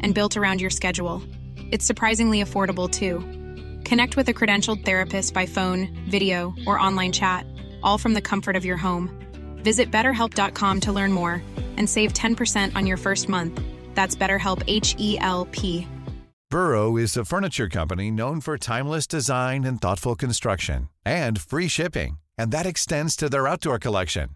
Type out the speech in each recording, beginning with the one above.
and built around your schedule. It's surprisingly affordable too. Connect with a credentialed therapist by phone, video, or online chat, all from the comfort of your home. Visit betterhelp.com to learn more and save 10% on your first month. That's BetterHelp H E L P. Burrow is a furniture company known for timeless design and thoughtful construction and free shipping, and that extends to their outdoor collection.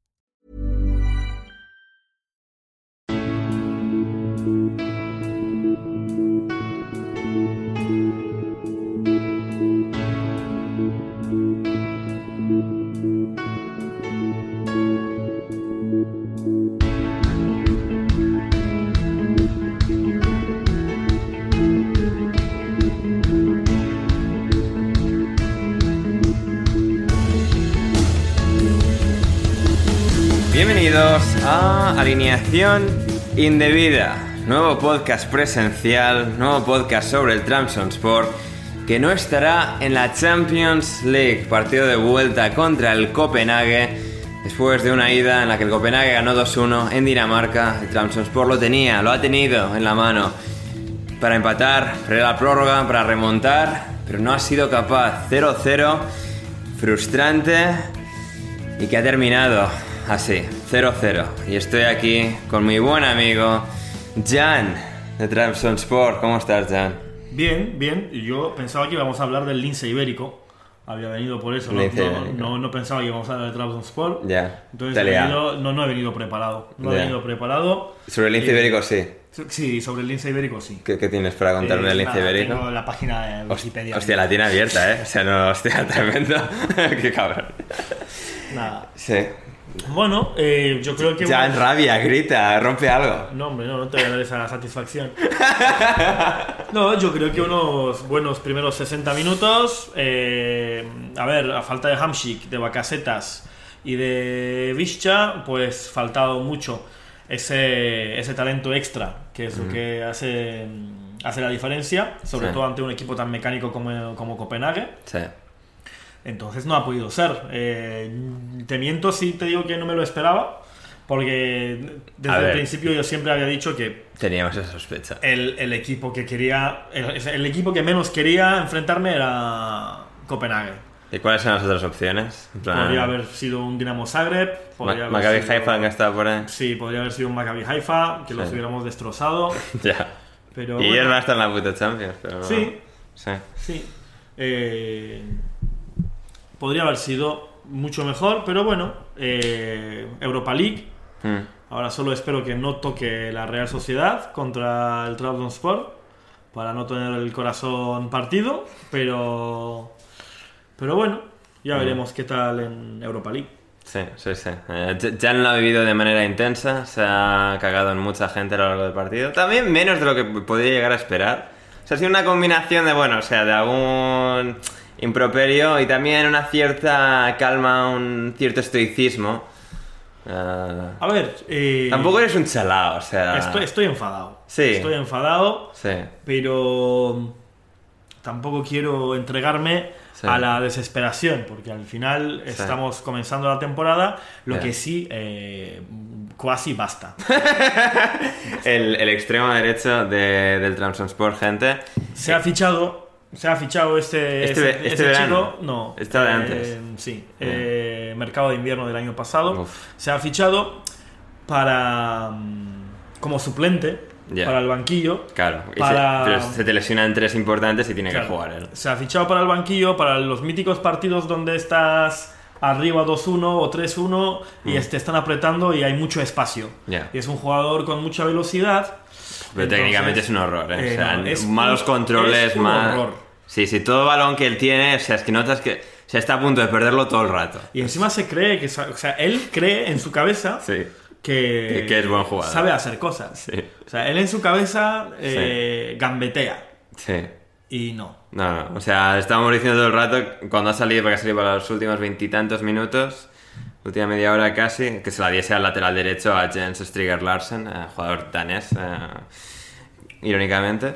Bienvenidos a Alineación Indebida, nuevo podcast presencial, nuevo podcast sobre el Sport que no estará en la Champions League, partido de vuelta contra el Copenhague, después de una ida en la que el Copenhague ganó 2-1 en Dinamarca, el Sport lo tenía, lo ha tenido en la mano para empatar, para la prórroga, para remontar, pero no ha sido capaz, 0-0, frustrante y que ha terminado así, 0-0. Y estoy aquí con mi buen amigo Jan de Trabzon Sport. ¿Cómo estás, Jan? Bien, bien. Yo pensaba que íbamos a hablar del lince ibérico. Había venido por eso, no, no, no, pensaba que íbamos a hablar de Trabzonspor. Ya. Entonces he venido, no, no he venido preparado. No he venido preparado. Sobre el lince ibérico sí. Sí, sobre el lince ibérico sí. ¿Qué, qué tienes para contarme del lince ibérico? Tengo la página de Wikipedia. Hostia, la tiene abierta, ¿eh? O sea, no, hostia, tremendo. Qué cabrón. Nada. Sí. Bueno, eh, yo creo que... Ya en rabia, grita, rompe algo. No, hombre, no, no te voy a dar esa satisfacción. no, yo creo que unos buenos primeros 60 minutos. Eh, a ver, a falta de Hamshik, de Bacasetas y de Vischa, pues faltado mucho ese, ese talento extra, que es lo que hace, hace la diferencia, sobre todo ante un equipo tan mecánico como, como Copenhague. Sí. Entonces no ha podido ser. Eh, te miento si te digo que no me lo esperaba, porque desde el principio yo siempre había dicho que... Teníamos esa sospecha. El, el equipo que quería, el, equipo que menos quería enfrentarme era Copenhague. ¿Y cuáles son las otras opciones? Podría haber sido un Dinamo Zagreb. Maccabi Haifa que estaba por ahí. Sí, podría haber sido un Maccabi Haifa, que los hubiéramos destrozado. ya. Pero, y él va a estar en la puta Champions. Pero... Sí. Sí. sí. Eh, podría haber sido mucho mejor, pero bueno, eh, Europa League. Hmm. Ahora solo espero que no toque la Real Sociedad contra el Trabzonspor para no tener el corazón partido, pero pero bueno, ya hmm. veremos qué tal en Europa League. Sí, sí, sí. Eh, ya lo ha vivido de manera intensa, se ha cagado en mucha gente a lo largo del partido. También menos de lo que podría llegar a esperar. O sea, ha sido una combinación de, bueno, o sea, de algún improperio y también una cierta calma, un cierto estoicismo. a ver, eh, tampoco eres un chalao, o sea. Estoy, estoy enfadado. Sí. Estoy enfadado. Sí. Pero tampoco quiero entregarme a la desesperación, porque al final estamos comenzando la temporada, lo que sí, eh, casi basta. el, el, extremo derecho de, del Transport, gente. Se ha fichado se ha fichado este, este, este, chico, no, Está de antes. Eh, sí, eh, mercado de invierno del año pasado. Se ha fichado para mm, como suplente para el banquillo. Claro, pero se te lesionan tres importantes y tiene que jugar él. Se ha fichado para el banquillo, para los míticos partidos donde estás arriba 2-1 o 3-1 y este, están apretando y hay mucho espacio. Mm. Y es un jugador con mucha velocidad. Pero Entonces, técnicamente es un horror, ¿eh? eh, o sea, no, es malos un- controles, es un más. horror. Sí, sí, todo balón que él tiene, o sea, es que notas que se está a punto de perderlo todo el rato. Y encima se cree que, o sea, él cree en su cabeza Sí. que, Que- es buen jugador. Sabe hacer cosas. Sí. O sea, él en su cabeza eh, gambetea. Sí. Y no. No, no, o sea, estábamos diciendo todo el rato, cuando ha salido, porque ha salido para los últimos veintitantos minutos, última media hora casi, que se la diese al lateral derecho a Jens Striger Larsen, eh, jugador danés, eh, irónicamente.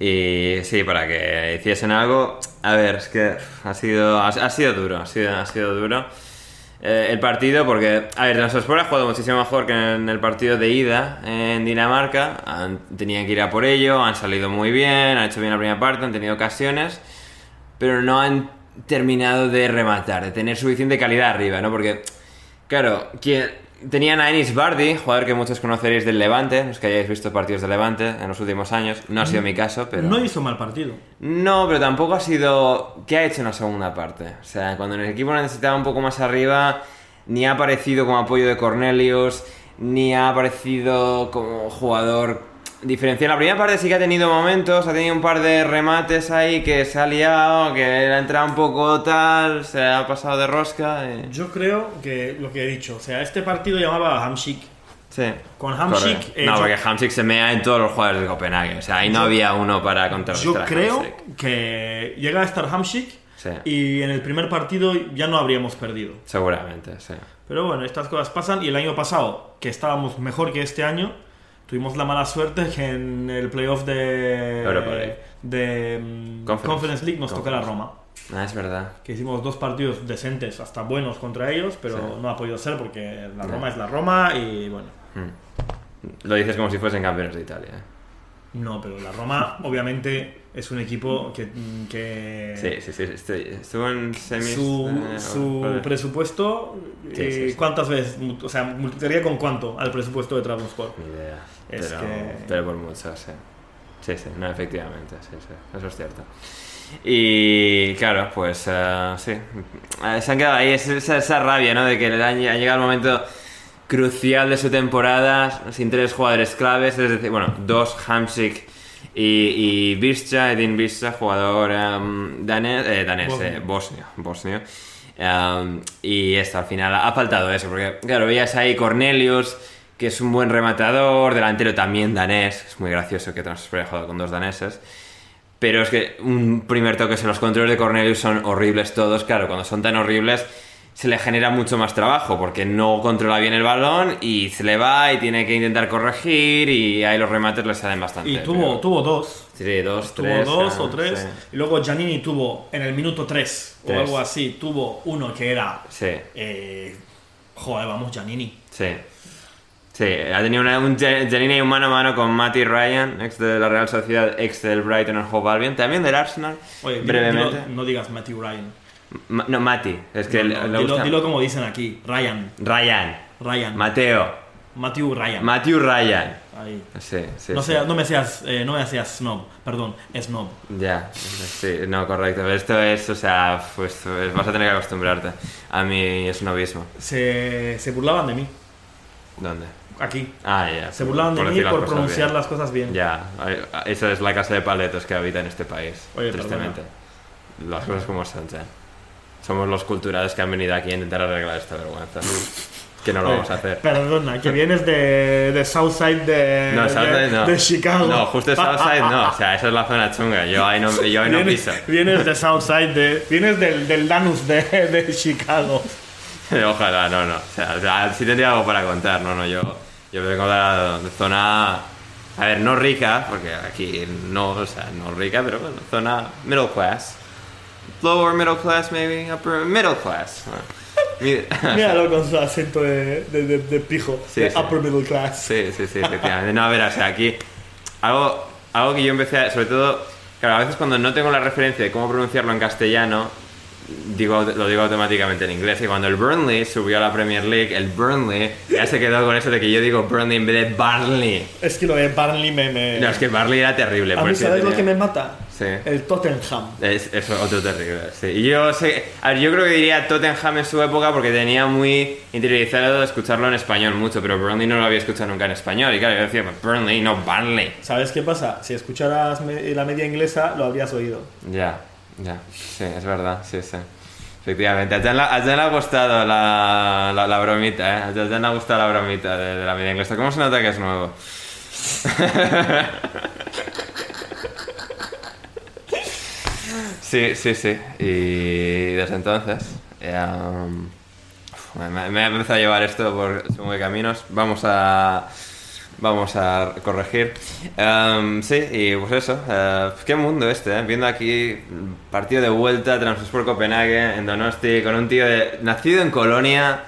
Y sí, para que hiciesen algo, a ver, es que ha sido, ha, sido duro, ha sido, ha sido duro. Eh, el partido, porque, a ver, Trabzonspor ha jugado muchísimo mejor que en el partido de ida en Dinamarca. Han, tenían que ir a por ello, han salido muy bien, han hecho bien la primera parte, han tenido ocasiones, pero no han terminado de rematar, de tener suficiente calidad arriba, ¿no? Porque, claro, quien, tenían a Enis Bardi, jugador que muchos conoceréis del Levante, los que hayáis visto partidos del Levante en los últimos años. No ha sido mi caso, pero. No hizo mal partido. No, pero tampoco ha sido... ¿Qué ha hecho en la segunda parte? O sea, cuando el equipo lo necesitaba un poco más arriba, ni ha aparecido como apoyo de Cornelius, ni ha aparecido como jugador diferencial. La primera parte sí que ha tenido momentos, ha tenido un par de remates ahí que se ha liado, que ha entrado un poco tal, se ha pasado de rosca. y- Yo creo que lo que he dicho, o sea, este partido llamaba a Hamsik. Sí. Con Hamsik, Correcto. eh, no, yo- porque Hamsik se mea en todos los jugadores de Copenhague. O sea, ahí no Yo- había uno para contrarrestar Yo creo Hamsik. que llega a estar Hamsik Sí. y en el primer partido ya no habríamos perdido. Seguramente, sí. Pero bueno, estas cosas pasan y el año pasado, que estábamos mejor que este año, tuvimos la mala suerte que en el playoff de, Europa League. de mm, Conference. Conference. League nos toca la Roma. Ah, es verdad. Que hicimos dos partidos decentes, hasta buenos contra ellos, pero Sí. no ha podido ser porque la Roma es la Roma y bueno. Lo dices como si fuesen campeones de Italia. ¿eh? No, pero la Roma obviamente es un equipo que, que Sí, sí, sí. estoy- estuvo en semis. su, eh, su vale. presupuesto, Sí, eh, sí, sí. ¿cuántas veces? O sea, multiplicaría con cuánto al presupuesto de Trabzonspor. Ni idea. Es pero, que- pero por mucho, sí. Sí, sí, no, efectivamente, sí, sí. Eso es cierto. Y claro, pues eh, sí. Eh, Se han quedado ahí esa, esa- esa rabia, ¿no? De que ha llegado el momento crucial de su temporada sin tres jugadores claves, es decir, bueno, dos, Hamsik y, y Visca, Edin Visca, jugador em, danés, eh, danés, Bosnio. eh, bosnio, bosnio. Em, y esto al final ha faltado eso, porque claro, veías ahí Cornelius, que es un buen rematador, delantero también danés, es muy gracioso que haya jugado con dos daneses. Pero es que un primer toque, si los controles de Cornelius son horribles todos, claro, cuando son tan horribles se le genera mucho más trabajo porque no controla bien el balón y se le va y tiene que intentar corregir y ahí los remates le salen bastante. Y tuvo, pero- tuvo dos. Sí, dos, Tuvo tres. dos ah, o tres. sí. Y luego Giannini tuvo en el minuto 3 o Tres. algo así, tuvo uno que era. Sí, eh, joder, vamos, Giannini. sí. Sí, ha tenido una, un y un mano a mano con Matty Ryan, ex de la Real Sociedad, ex del Brighton and Hove Albion, también del Arsenal, Oye, brevemente. dilo- no digas Matthew Ryan. Ma- no, Matty, es que No, le, no, le dilo, gusta- dilo como dicen aquí. Ryan. Ryan, Ryan. Mateo, Matthew Ryan. Matthew Ryan. Ahí. Sí, sí. no, sí. sea- no me seas, eh, no me seas snob, perdón, snob. Ya, sí, no, correcto. Pero esto es, o sea, pues pues vas a tener que acostumbrarte a mi snobismo. Se, se burlaban de mí, ¿Dónde? aquí. Ah, ya. Se burlaban de mí las por pronunciar bien. las cosas bien. Ya, esa es la casa de paletos que habita en este país, Oye, tristemente. Las cosas como son, ya. Somos los culturales que han venido aquí a intentar arreglar esta vergüenza. que no lo vamos a hacer. Perdona, que vienes de, de Southside de, No, de- Southside no. de Chicago. No, justo Southside no. O sea, esa es la zona chunga. Yo ahí no, yo ahí no piso. vienes, vienes de Southside, de, vienes del, del Danus de, de Chicago. Ojalá, no, no. O sea, o sea, sí tendría algo para contar, no, no. Yo, yo vengo de la zona. A ver, no rica, porque aquí no, o sea, no rica, pero bueno, zona middle class. Lower middle class, maybe. Upper middle class. Míralo con su acento de, de, de- de pijo, Sí, de sí. upper middle class. Sí, sí, sí, efectivamente. No, a ver, o sea, aquí algo, algo que yo empecé a, sobre todo, claro, a veces cuando no tengo la referencia de cómo pronunciarlo en castellano, digo, lo digo automáticamente en inglés. Y cuando el Burnley subió a la Premier League, el Burnley ya se quedó con eso de que yo digo Burnley en vez de Barnley. Es que lo de Barnley me... me- No, es que Barley era terrible. A mí, ¿sabes lo tenía- que me mata? Sí. El Tottenham. Es, es otro terrible, sí. Y yo sé, a ver, yo creo que diría Tottenham en su época porque tenía muy interiorizado escucharlo en español mucho, pero Burnley no lo había escuchado nunca en español. Y claro, yo decía, "Pues Burnley, no Burnley. ¿Sabes qué pasa? Si escucharas la media inglesa, lo habrías oído. Ya, ya, sí, es verdad, sí, sí. Efectivamente, a Jan, ha gustado la, la, bromita, ¿eh? A Jan le ha gustado la bromita de, la media inglesa. ¿Cómo se nota que es nuevo? Sí, sí, sí. Y desde entonces, uf, me, ha empezado a llevar esto por qué caminos. Vamos a, vamos a corregir. Um, sí, y pues eso. eh, qué mundo este, eh. Viendo aquí partido de vuelta, Transport Copenhague, en Donosti, con un tío de, nacido en Colonia.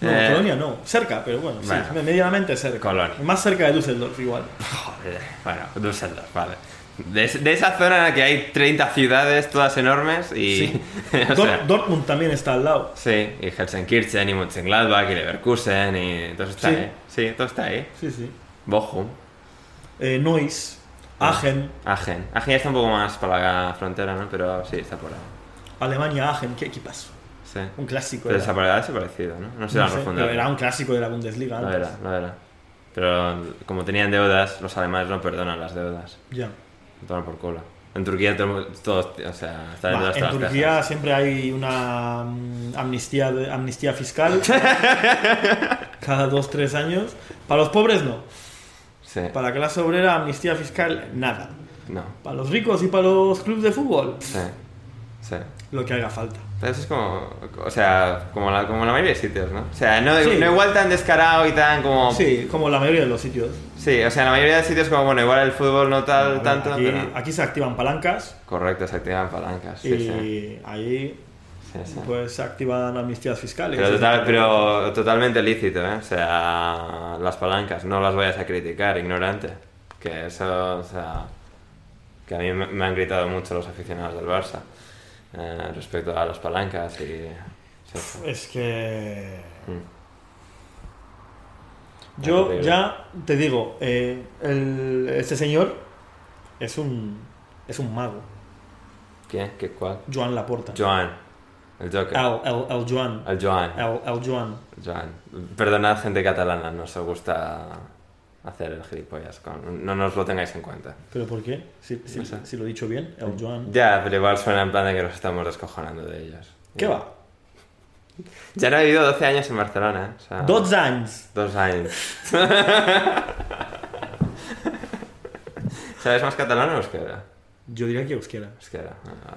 No, eh, Colonia no, cerca, pero bueno, sí, Bueno. medianamente cerca. Colonia. Más cerca de Düsseldorf igual. Joder, bueno, Düsseldorf, vale. De, de esa zona en la que hay 30 ciudades, todas enormes, y. Sí. o sea, Dortmund también está al lado. Sí, y Helsenkirchen, y Mönchengladbach, y Leverkusen, y todo está Sí. ahí. Sí, todo está ahí. Sí, sí. Bochum, Eh, Neuss, Aachen, Aachen. Aachen ya está un poco más para la frontera, ¿no? Pero sí, está por ahí. Alemania, Aachen, qué equipazo. Sí. Un clásico. Pero esa por desaparecido, ¿no? No se No sé, pero era un clásico de la Bundesliga. Lo antes. era, lo era. Pero como tenían deudas, los alemanes no perdonan las deudas. Ya. Toman por culo. En Turquía todo- todos, o sea, Va, deudas en Turquía casas. siempre hay una mm, amnistía, amnistía fiscal cada dos, tres años. Para los pobres no. Sí. Para la clase obrera, amnistía fiscal, nada. No. Para los ricos y para los clubes de fútbol, Sí. Sí. lo que haga falta. Eso es como, o sea, como la, como la mayoría de sitios, ¿no? O sea, no, Sí. no igual tan descarado y tan como... Sí, como la mayoría de los sitios. Sí, o sea, la mayoría de sitios como, bueno, igual el fútbol no tal, ver, tanto, aquí, pero... aquí se activan palancas Correcto, se activan palancas, sí, y sí. ahí sí, sí. pues se activan amnistías fiscales. Pero, total- pero totalmente lícito, ¿eh? O sea, las palancas, no las vayas a criticar, ignorante. Que eso, o sea, que a mí me, han gritado mucho los aficionados del Barça eh, respecto a las palancas y... Es que... Mm. Yo ya te digo, eh, el- este señor es un, es un mago. ¿Quién? ¿Qué cuál? Joan Laporta. Joan, el Joker. El, el, el Joan. El Joan. El, el Joan. Joan. Perdonad, gente catalana, no os gusta hacer el gilipollas. Con... No nos lo tengáis en cuenta. ¿Pero por qué? Si, si- No sé. si lo he dicho bien, el Joan. Ya, pero igual suena en plan de que nos estamos descojonando de ellos. ¿Qué va? Ya no he vivido 12 años en Barcelona. O sea, Dos años. Dos años. ¿Sabes más catalán o euskera? Yo diría que euskera. Euskera. ah,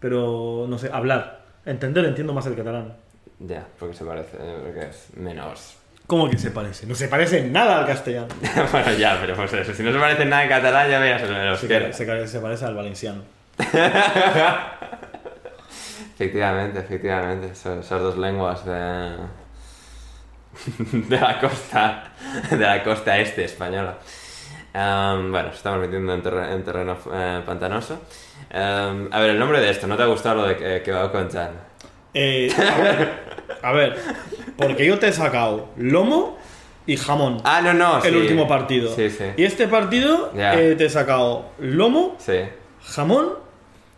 Pero, no sé, hablar. Entender, entiendo más el catalán. ya, porque se parece, eh, porque es menos. ¿Cómo que se parece? No se parece en nada al castellano. bueno, ya, pero pues eso, si no se parece en nada en catalán, ya veas el Se, euskera. se- se parece al valenciano. Efectivamente, efectivamente. Eso- esas dos lenguas de, de la costa de la costa este española. Em, bueno, estamos metiendo en, terre- en terreno eh, pantanoso. Em, a ver, el nombre de esto, ¿no te ha gustado lo de que, que va con Jan? Eh, a ver, a ver, porque yo te he sacado lomo y jamón. Ah, no, no. el sí. último partido. Sí, sí. Y este partido Ya. eh, te he sacado lomo, jamón,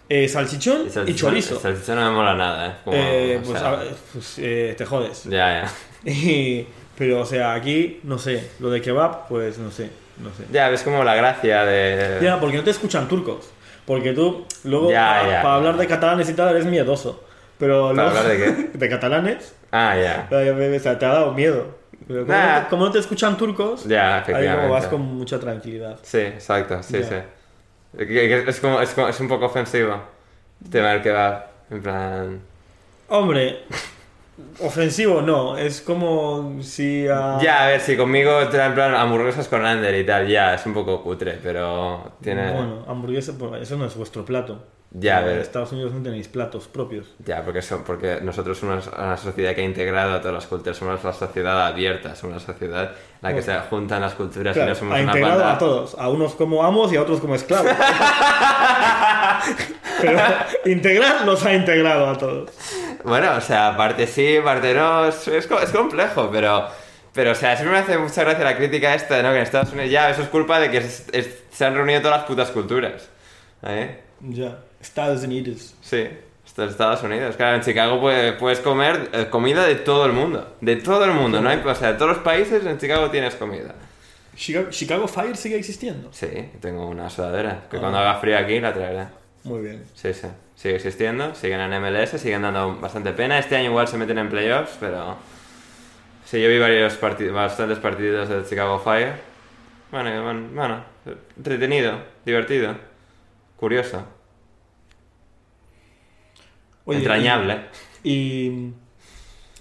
eh, salchichón y, salchichón- chorizo. el salchichón no me mola nada, ¿eh? Como, Eh, pues, sea, a ver, pues, eh, te jodes. Ya, ya. Y- pero, o sea, aquí, no sé, lo de kebab, pues no sé, no sé. Ya, ves como la gracia de... Ya, porque no te escuchan turcos. Porque tú, luego, Ya, para, ya. para hablar de catalanes y tal, eres miedoso. Pero ¿Para luego- hablar de qué? de catalanes, Ah, ya. o sea, te ha dado miedo. Pero como, Nah. no te, como no te escuchan turcos, Ya, ahí como vas con mucha tranquilidad. Sí, exacto, sí, Ya. sí. Es, como, es, como- es un poco ofensivo. El tema del kebab. En plan. Hombre, ofensivo no, es como si a... Ya, a ver, si conmigo en plan hamburguesas con Ander y tal, ya, es un poco cutre, pero tiene. Bueno, hamburguesa, pues, eso no es vuestro plato. Ya, En ver. Estados Unidos no tenéis platos propios. Ya, porque, son, porque nosotros somos una sociedad que ha integrado a todas las culturas, somos una sociedad abierta, somos una sociedad en la que se juntan las culturas y Claro, no somos ha una integrado banda. a todos, a unos como amos y a otros como esclavos. Pero integrar los ha integrado a todos. Bueno, o sea, parte sí, parte no, es, es, co- es complejo, pero, pero, o sea, siempre me hace mucha gracia la crítica esta, ¿no? Que en Estados Unidos ya, eso es culpa de que es- es- se han reunido todas las putas culturas, ¿eh? Ya, Estados Unidos. Sí, Estados Unidos. Claro, en Chicago puedes, puedes comer eh, comida de todo el mundo. De todo el mundo, no hay, o sea, de todos los países en Chicago tienes comida. Chicago, Chicago Fire sigue existiendo. Sí, tengo una sudadera que Ah. cuando haga frío aquí la traeré. Muy bien. Sí, sí. Sigue existiendo, siguen en MLS, siguen dando bastante pena. Este año igual se meten en playoffs, pero... Sí, yo vi varios partidos, bastantes partidos del Chicago Fire. Bueno, bueno, bueno, entretenido, divertido, curioso, Oye, entrañable. Y, y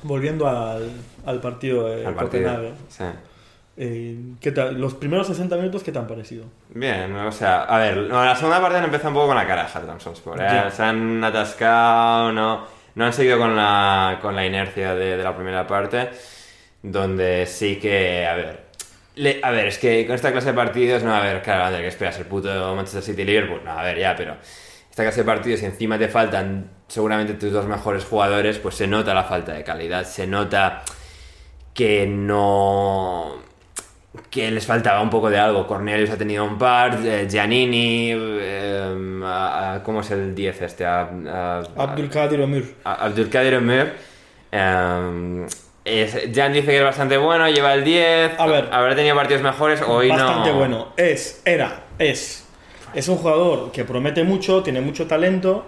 volviendo al, al partido de al partido. Copenhague, Sí. eh, ¿qué tal? Los primeros 60 minutos, ¿qué te han parecido? Bien, o sea, a ver, no, la segunda parte han empezado un poco con la caraja Trabzonspor, ¿eh? Ya. Se han atascado, no, no han seguido con la, con la inercia de, de la primera parte, donde sí que, a ver, le- a ver, es que con esta clase de partidos, no, a ver, claro, Ander, que esperas el puto Manchester City Liverpool, no, a ver, ya, pero esta clase de partidos, si encima te faltan seguramente tus dos mejores jugadores, pues se nota la falta de calidad, se nota que no que les faltaba un poco de algo. Cornelius ha tenido un par, eh, Giannini, eh, a- a- ¿cómo es el 10 este? Abdulkadir Omir. Abdulkadir. Eh, es- Jan dice que es bastante bueno, lleva el 10. A ver. habrá tenido partidos mejores, hoy Bastante no. bueno. Es, era, es. Es un jugador que promete mucho, tiene mucho talento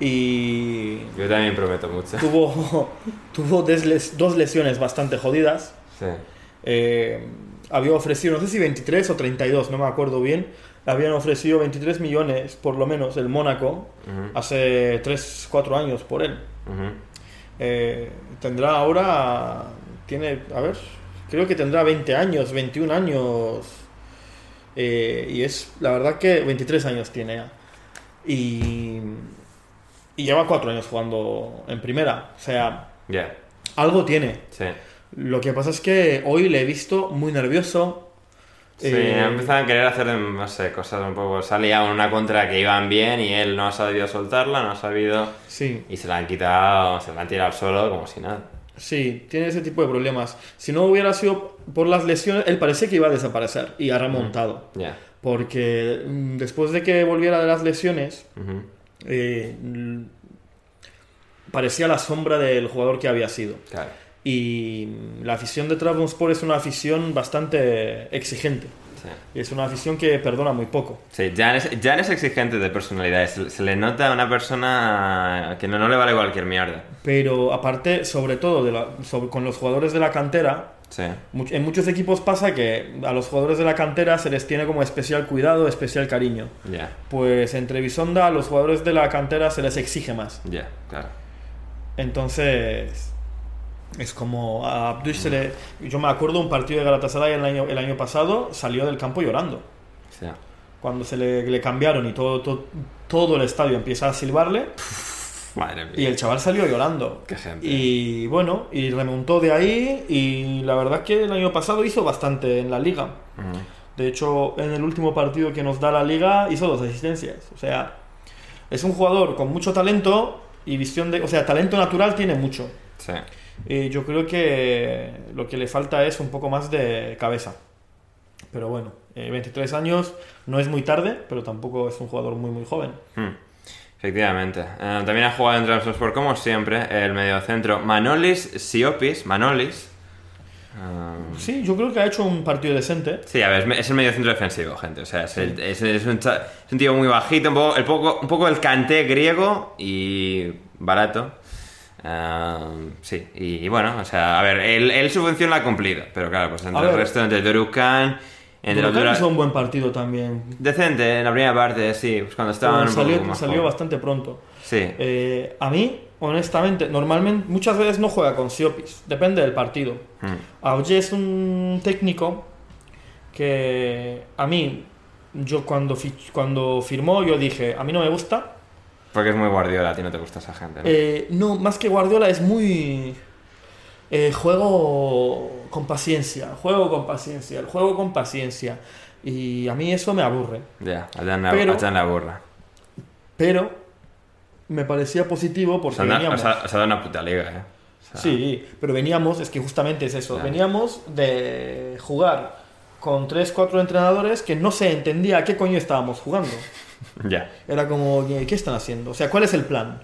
y Yo también prometo mucho. tuvo, tuvo dos lesiones bastante jodidas. Sí. Eh, había ofrecido, no sé si 23 o 32, no me acuerdo bien. Habían ofrecido 23 millones, por lo menos, el Mónaco, Ujú, hace 3, 4 años por él. ujú. Eh, tendrá ahora, tiene, a ver, creo que tendrá 20 años, 21 años. Eh, y es, la verdad que 23 años tiene ya. Y, y lleva 4 años jugando en primera. O sea, algo tiene. sí. Lo que pasa es que hoy le he visto muy nervioso. Sí, Eh, ha empezado a querer hacer, no sé, cosas un poco... Salía una contra que iban bien y él no ha sabido soltarla, no ha sabido... Sí, Y se la han quitado, se la han tirado suelo como si nada. Sí, tiene ese tipo de problemas. Si no hubiera sido por las lesiones, él parece que iba a desaparecer y ha remontado. Ya. Porque mm, después de que volviera de las lesiones, eh, parecía la sombra del jugador que había sido. Claro. Y mm, la afición de Trabzonspor es una afición bastante exigente. Sí. Y es una afición que perdona muy poco. Sí, Jan es, Jan es exigente de personalidad. Se, se le nota a una persona que no, no le vale cualquier mierda. Pero aparte, sobre todo de la- sobre- con los jugadores de la cantera, Sí. En muchos equipos pasa que a los jugadores de la cantera se les tiene como especial cuidado, especial cariño. Ya, Pues entre Bisonda a los jugadores de la cantera se les exige más. ya, claro. Entonces es como a Abdush se le... Yo me acuerdo un partido de Galatasaray el año, el año pasado, salió del campo llorando. Cuando se le, le cambiaron y todo, todo, todo el estadio empieza a silbarle madre mía. y el chaval salió llorando. Qué gente. Y bueno, y remontó de ahí y la verdad que el año pasado hizo bastante en la liga. De hecho, en el último partido que nos da la liga hizo dos asistencias. O sea, es un jugador con mucho talento y visión de... O sea, talento natural tiene mucho. Sí. Y yo creo que lo que le falta es un poco más de cabeza. Pero bueno, eh, 23 años no es muy tarde, pero tampoco es un jugador muy muy joven. Hmm. Efectivamente. Eh, también ha jugado en Trabzonspor, como siempre, el mediocentro Manolis Siopis. Manolis. Eh, Sí, yo creo que ha hecho un partido decente. Sí, a ver, es el mediocentro defensivo, gente. O sea, es, el- es- es un, es un tío muy bajito, un poco el, poco, un poco el canté griego y barato. Sí, y, y bueno, o sea, a ver, él, él su función la ha cumplido, pero claro, pues entre A el ver. resto, entre Dorukan, entre Dura- hizo un buen partido también. Decente, en la primera parte, sí, pues cuando estaban un poco salió salió bastante pronto. Sí, Eh, a mí, honestamente, normalmente muchas veces no juega con Siopis, depende del partido. Hmm. Es un técnico que a mí, yo cuando, cuando firmó, yo dije, a mí no me gusta. Porque es muy guardiola, a ti no te gusta esa gente, ¿no? Eh, no, más que Guardiola es muy... eh, juego con paciencia, juego con paciencia, el juego con paciencia. Y a mí eso me aburre. Ya, pero- a la burra. Pero me parecía positivo porque han, da- veníamos... ha dado una puta liga, eh. O sea, Sí, pero veníamos, es que justamente es eso, veníamos de jugar con 3-4 entrenadores que no se entendía a qué coño estábamos jugando. Ya. Era como, ¿qué están haciendo? O sea, ¿cuál es el plan?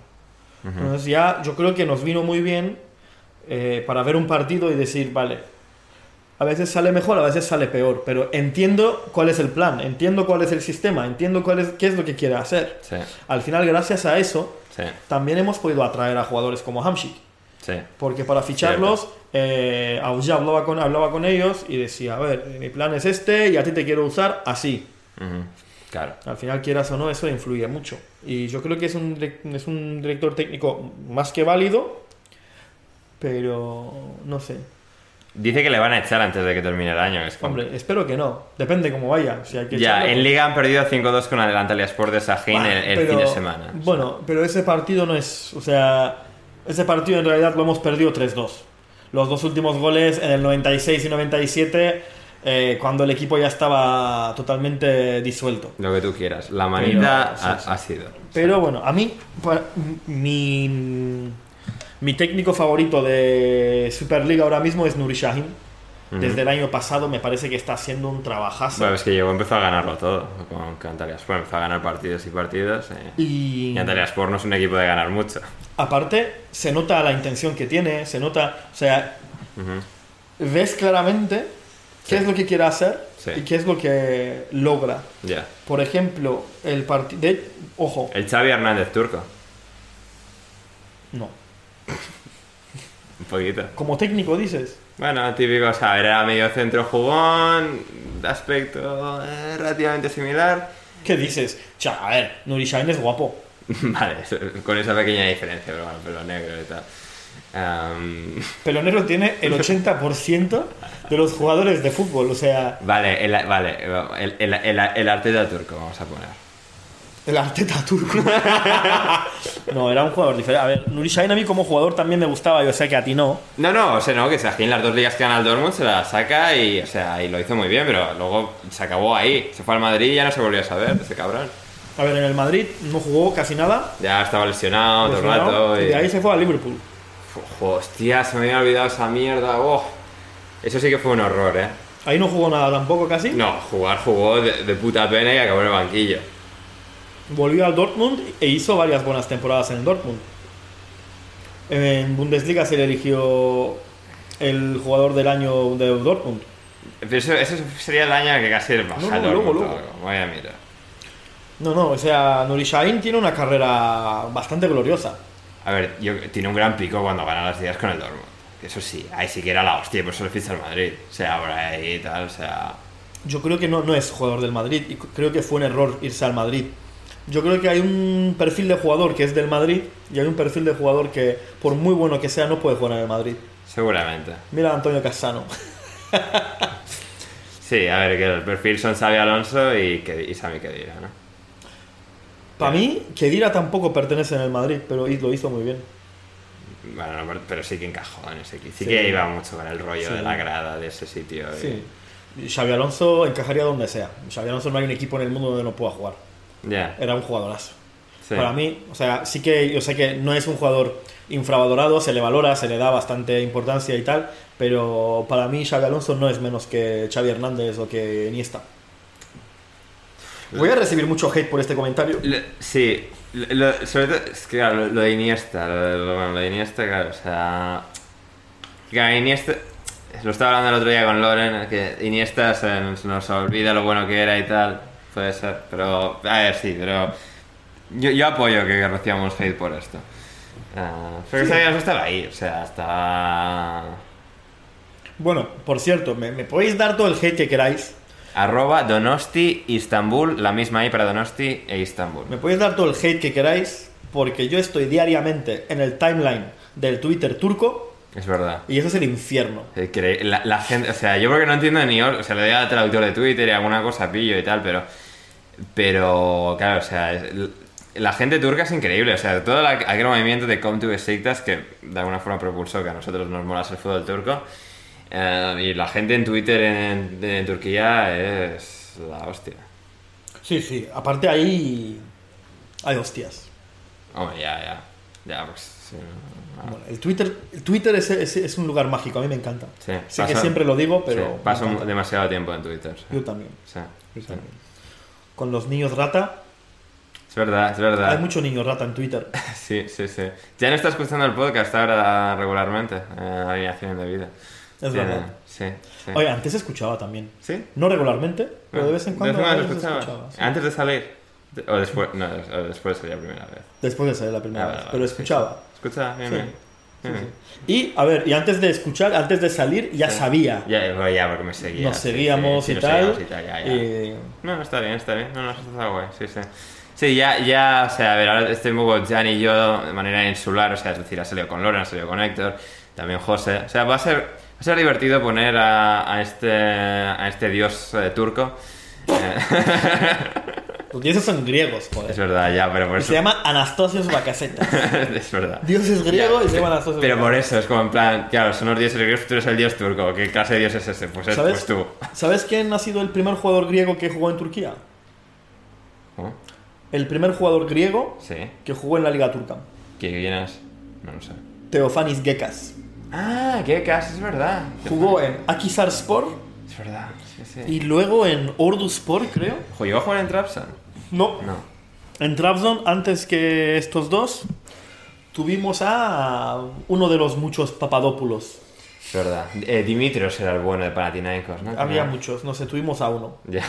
Entonces ya yo creo que nos vino muy bien eh, para ver un partido y decir, vale, a veces sale mejor, a veces sale peor, pero entiendo cuál es el plan, entiendo cuál es el sistema, entiendo cuál es, qué es lo que quiere hacer. Sí, Al final, gracias a eso, sí, también hemos podido atraer a jugadores como Hamshik. sí. Porque para ficharlos, eh, hablaba con, hablaba con ellos y decía, a ver, mi plan es este y a ti te quiero usar así. Ujú. Claro. Al final, quieras o no, eso influye mucho. Y yo creo que es un, es un director técnico más que válido, pero no sé. Dice que le van a echar antes de que termine el año. Es como- Hombre, espero que no. Depende cómo vaya. Si hay que Ya, echarlo, en pues- Liga han perdido 5-2 con el Antalya Sport de Sajín Bah, el, el pero- fin de semana. Bueno, pero ese partido no es. O sea, ese partido en realidad lo hemos perdido 3-2. Los dos últimos goles en el 96 y 97, eh, cuando el equipo ya estaba totalmente disuelto. Lo que tú quieras. La manita Pero, ha, sí, sí. ha sido. Pero bueno, a mí, mi, mi técnico favorito de Superliga ahora mismo es Nuri Sahin. Desde el año pasado me parece que está haciendo un trabajazo. Bueno, es que llegó, empezó a ganarlo todo con, con Antalya Sport. Empezó a ganar partidos y partidos. eh. y Y Antalya Sport no es un equipo de ganar mucho. aparte, se nota la intención que tiene, se nota, o sea, ves claramente qué Sí. es lo que quiere hacer Sí. y qué es lo que logra. Por ejemplo, el partido... Ojo, El Xavi Hernández turco. no. Un poquito. Como técnico dices. Bueno, típico, o sea, era medio centro jugón, de aspecto eh, relativamente similar. ¿Qué dices? Cha, a ver, Nuri Sahin es guapo. vale, con esa pequeña diferencia, pero bueno, pelo negro y tal. Pelonero tiene el 80% de los jugadores de fútbol, o sea, vale, el, vale, el, el, el, el Arteta turco, vamos a poner. el Arteta turco. no, era un jugador diferente. A ver, Nuri Sahin a mí como jugador también me gustaba, yo sé que a ti no. No, no, o sea, no, que Sajín las dos ligas que gana el Dortmund se las saca y, o sea, y lo hizo muy bien, pero luego se acabó ahí. Se fue al Madrid y ya no se volvió a saber ese cabrón. A ver, en el Madrid no jugó casi nada. Ya estaba lesionado todo el rato. y de ahí se fue a Liverpool. Hostia, se me había olvidado esa mierda. oh. Eso sí que fue un horror, ¿eh? Ahí no jugó nada tampoco casi. No, jugar jugó de, de puta pena y acabó en el banquillo. Volvió al Dortmund e hizo varias buenas temporadas en el Dortmund. En Bundesliga se le eligió el jugador del año de Dortmund. Pero eso, eso sería el año que casi No, el no, Dortmund luego. Vaya mira. No, no, o sea, Nuri Sahin tiene una carrera bastante gloriosa. A ver, yo, tiene un gran pico cuando gana las días con el Dortmund. Eso sí, ahí sí que era la hostia, por eso le ficha al Madrid. O sea, por ahí y tal, o sea... Yo creo que no, no es jugador del Madrid y creo que fue un error irse al Madrid. Yo creo que hay un perfil de jugador que es del Madrid y hay un perfil de jugador que, por muy bueno que sea, no puede jugar en el Madrid. Seguramente. Mira a Antonio Cassano. Sí, a ver, que el perfil son Xavi Alonso y, y Sami Khedira, ¿no? Para mí, Kedira tampoco pertenece en el Madrid, pero lo hizo muy bien. Bueno, no, pero sí que encajó en ese equipo. Sí, Sí. que iba mucho con el rollo Sí. de la grada de ese sitio. y- Sí. Y Xavi Alonso encajaría donde sea. Xavi Alonso no hay un equipo en el mundo donde no pueda jugar. Ya. Era un jugadorazo. Sí. Para mí, o sea, sí que yo sé que no es un jugador infravalorado, se le valora, se le da bastante importancia y tal, pero para mí Xavi Alonso no es menos que Xavi Hernández o que Iniesta. Voy a recibir mucho hate por este comentario. Lo- sí, lo- lo- sobre todo, es que claro, lo, de Iniesta, lo, de- lo- bueno, lo de Iniesta, claro, o sea... Claro, Iniesta, lo estaba hablando el otro día con Loren, que Iniesta se, nos olvida lo bueno que era y tal, puede ser, pero, a ver, sí, pero yo, yo apoyo que recibamos hate por esto. Ah, pero que sabíamos estaba ahí, o sea, estaba... Bueno, por cierto, me, me podéis dar todo el hate que queráis. Arroba Donosti Istanbul, la misma ahí para Donosti e Istanbul. Me podéis dar todo el hate que queráis, porque yo estoy diariamente en el timeline del Twitter turco Es verdad. y eso es el infierno. Eh, La, la gente, o sea, yo creo que no entiendo ni, o sea, le doy al traductor de Twitter y alguna cosa pillo y tal, pero, pero, claro, o sea, la gente turca es increíble, o sea, todo la- aquel movimiento de Come to Besiktas que de alguna forma propulsó que a nosotros nos molase el fútbol turco, eh, y la gente en Twitter en, en Turquía es la hostia. Sí, sí, aparte ahí hay hostias. Hombre, ya, ya, ya, pues Sí, no, no. Bueno, el Twitter, el Twitter es, es- es un lugar mágico, a mí me encanta. Sí, sé que siempre lo digo, pero... paso demasiado tiempo en Twitter. sí. Yo también. Yo también. Con los niños rata, Es verdad, es verdad. hay mucho niño rata en Twitter. Sí, sí, sí. Ya no está escuchando el podcast ahora regularmente, eh, alineación de vida. Es verdad. Sí, sí. Oye, antes escuchaba también. ¿Sí? No regularmente, pero de vez en cuando ¿De vez en veces cuando escuchaba. escuchaba? sí. ¿Antes de salir? De- ¿O después? No, o después sería la primera vez. Después de salir la primera Ah, vez, vale, pero vale, sí, escuchaba. ¿Escucha? Bien, Sí. bien. Bien. Y, a ver, y antes de escuchar, antes de salir, ya sabía. Ya, bueno, ya, porque me seguía. Nos sí, seguíamos sí, y nos tal. y tal, ya, ya. y- No, no, está bien, está bien. No, no, está guay, sí, sí. Sí, ya, ya, o sea, a ver, ahora estoy un poco Jan y yo de manera insular, o sea, es decir, ha salido con Loren, ha salido con Héctor, también José. O sea, va a ser, ser divertido poner a, a este, a este dios eh, turco. Los dioses son griegos, joder. es verdad, ya, pero por eso. se llama Anastasios Bacasetas. es verdad. Dios es griego Ya, y se llama Anastasios Pero por eso, es como en plan, claro, son los dioses griegos, tú eres el dios turco. ¿Qué clase de dios es ese? Pues, es, ¿Sabes? pues tú. ¿Sabes quién ha sido el primer jugador griego que jugó en Turquía? El primer jugador griego Sí. que jugó en la Liga Turca. ¿Qué vienes? No lo sé. Teofanis Gekas. Ah, qué cas, es verdad. Jugó en Akisarspor Es verdad, sí, sí. y luego en Orduspor, creo. Ojo, ¿Llegó a jugar en Trapsan? No. No. En Trabzon, antes que estos dos, tuvimos a uno de los muchos Papadopoulos. Es verdad. Eh, Dimitrios era el bueno de Panathinaikos, ¿no? Había muchos, no sé, tuvimos a uno. Ya.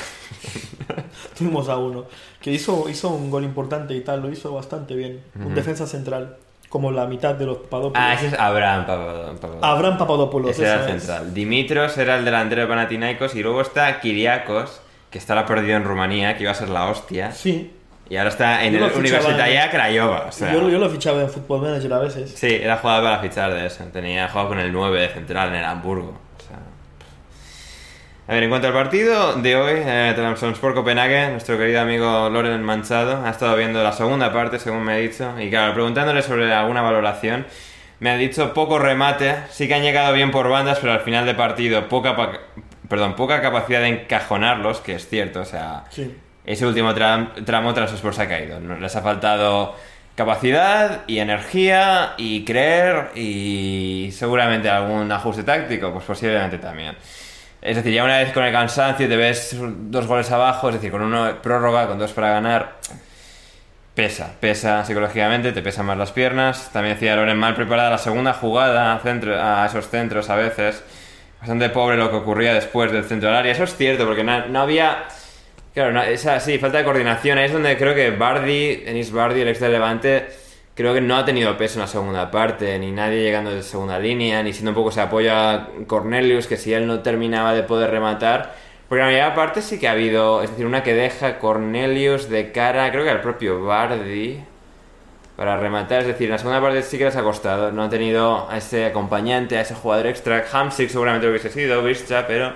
Tuvimos a uno. Que hizo, hizo un gol importante y tal, lo hizo bastante bien. Un defensa central, como la mitad de los Papadopoulos. Ah, ese es Abraham Papadopoulos. Abraham Papadopoulos, Ese era el es. central. Dimitrios era el delantero de Panathinaikos y luego está Kiriakos, que estará perdido en Rumanía, que iba a ser la hostia. Sí, Y ahora está en Yo el en- Craiova. O sea, yo, yo lo fichaba en Football Manager a veces. Sí, era jugador para fichar de eso. Tenía jugado con el 9 de central en el Hamburgo. A ver, en cuanto al partido de hoy, eh, Trabzonspor Copenhague, nuestro querido amigo Loren Manchado ha estado viendo la segunda parte, según me ha dicho, y claro, preguntándole sobre alguna valoración, me ha dicho poco remate, sí que han llegado bien por bandas, pero al final de partido poca, perdón, poca capacidad de encajonarlos, que es cierto, o sea, Sí. ese último tram- tramo Trabzonspor se ha caído. Les ha faltado capacidad y energía y creer y seguramente algún ajuste táctico, pues posiblemente también. Es decir, ya una vez con el cansancio te ves dos goles abajo, es decir, con uno prórroga, con dos para ganar, pesa, pesa psicológicamente, te pesan más las piernas. También decía Loren mal preparada la segunda jugada a, a esos centros a veces. Bastante pobre lo que ocurría después del centro del área. Eso es cierto, porque no, no había... Claro, no, esa, sí, falta de coordinación. Ahí es donde creo que Bardi, Enis Bardi, el ex del Levante, creo que no ha tenido peso en la segunda parte, ni nadie llegando de segunda línea, ni siendo un poco ese apoyo a Cornelius, que si él no terminaba de poder rematar. Porque la primera parte sí que ha habido, es decir, una que deja Cornelius de cara, creo que al propio Bardi, para rematar. Es decir, en la segunda parte sí que les ha costado. No ha tenido a ese acompañante, a ese jugador extra. Hamsik seguramente lo hubiese sido, Visca, pero.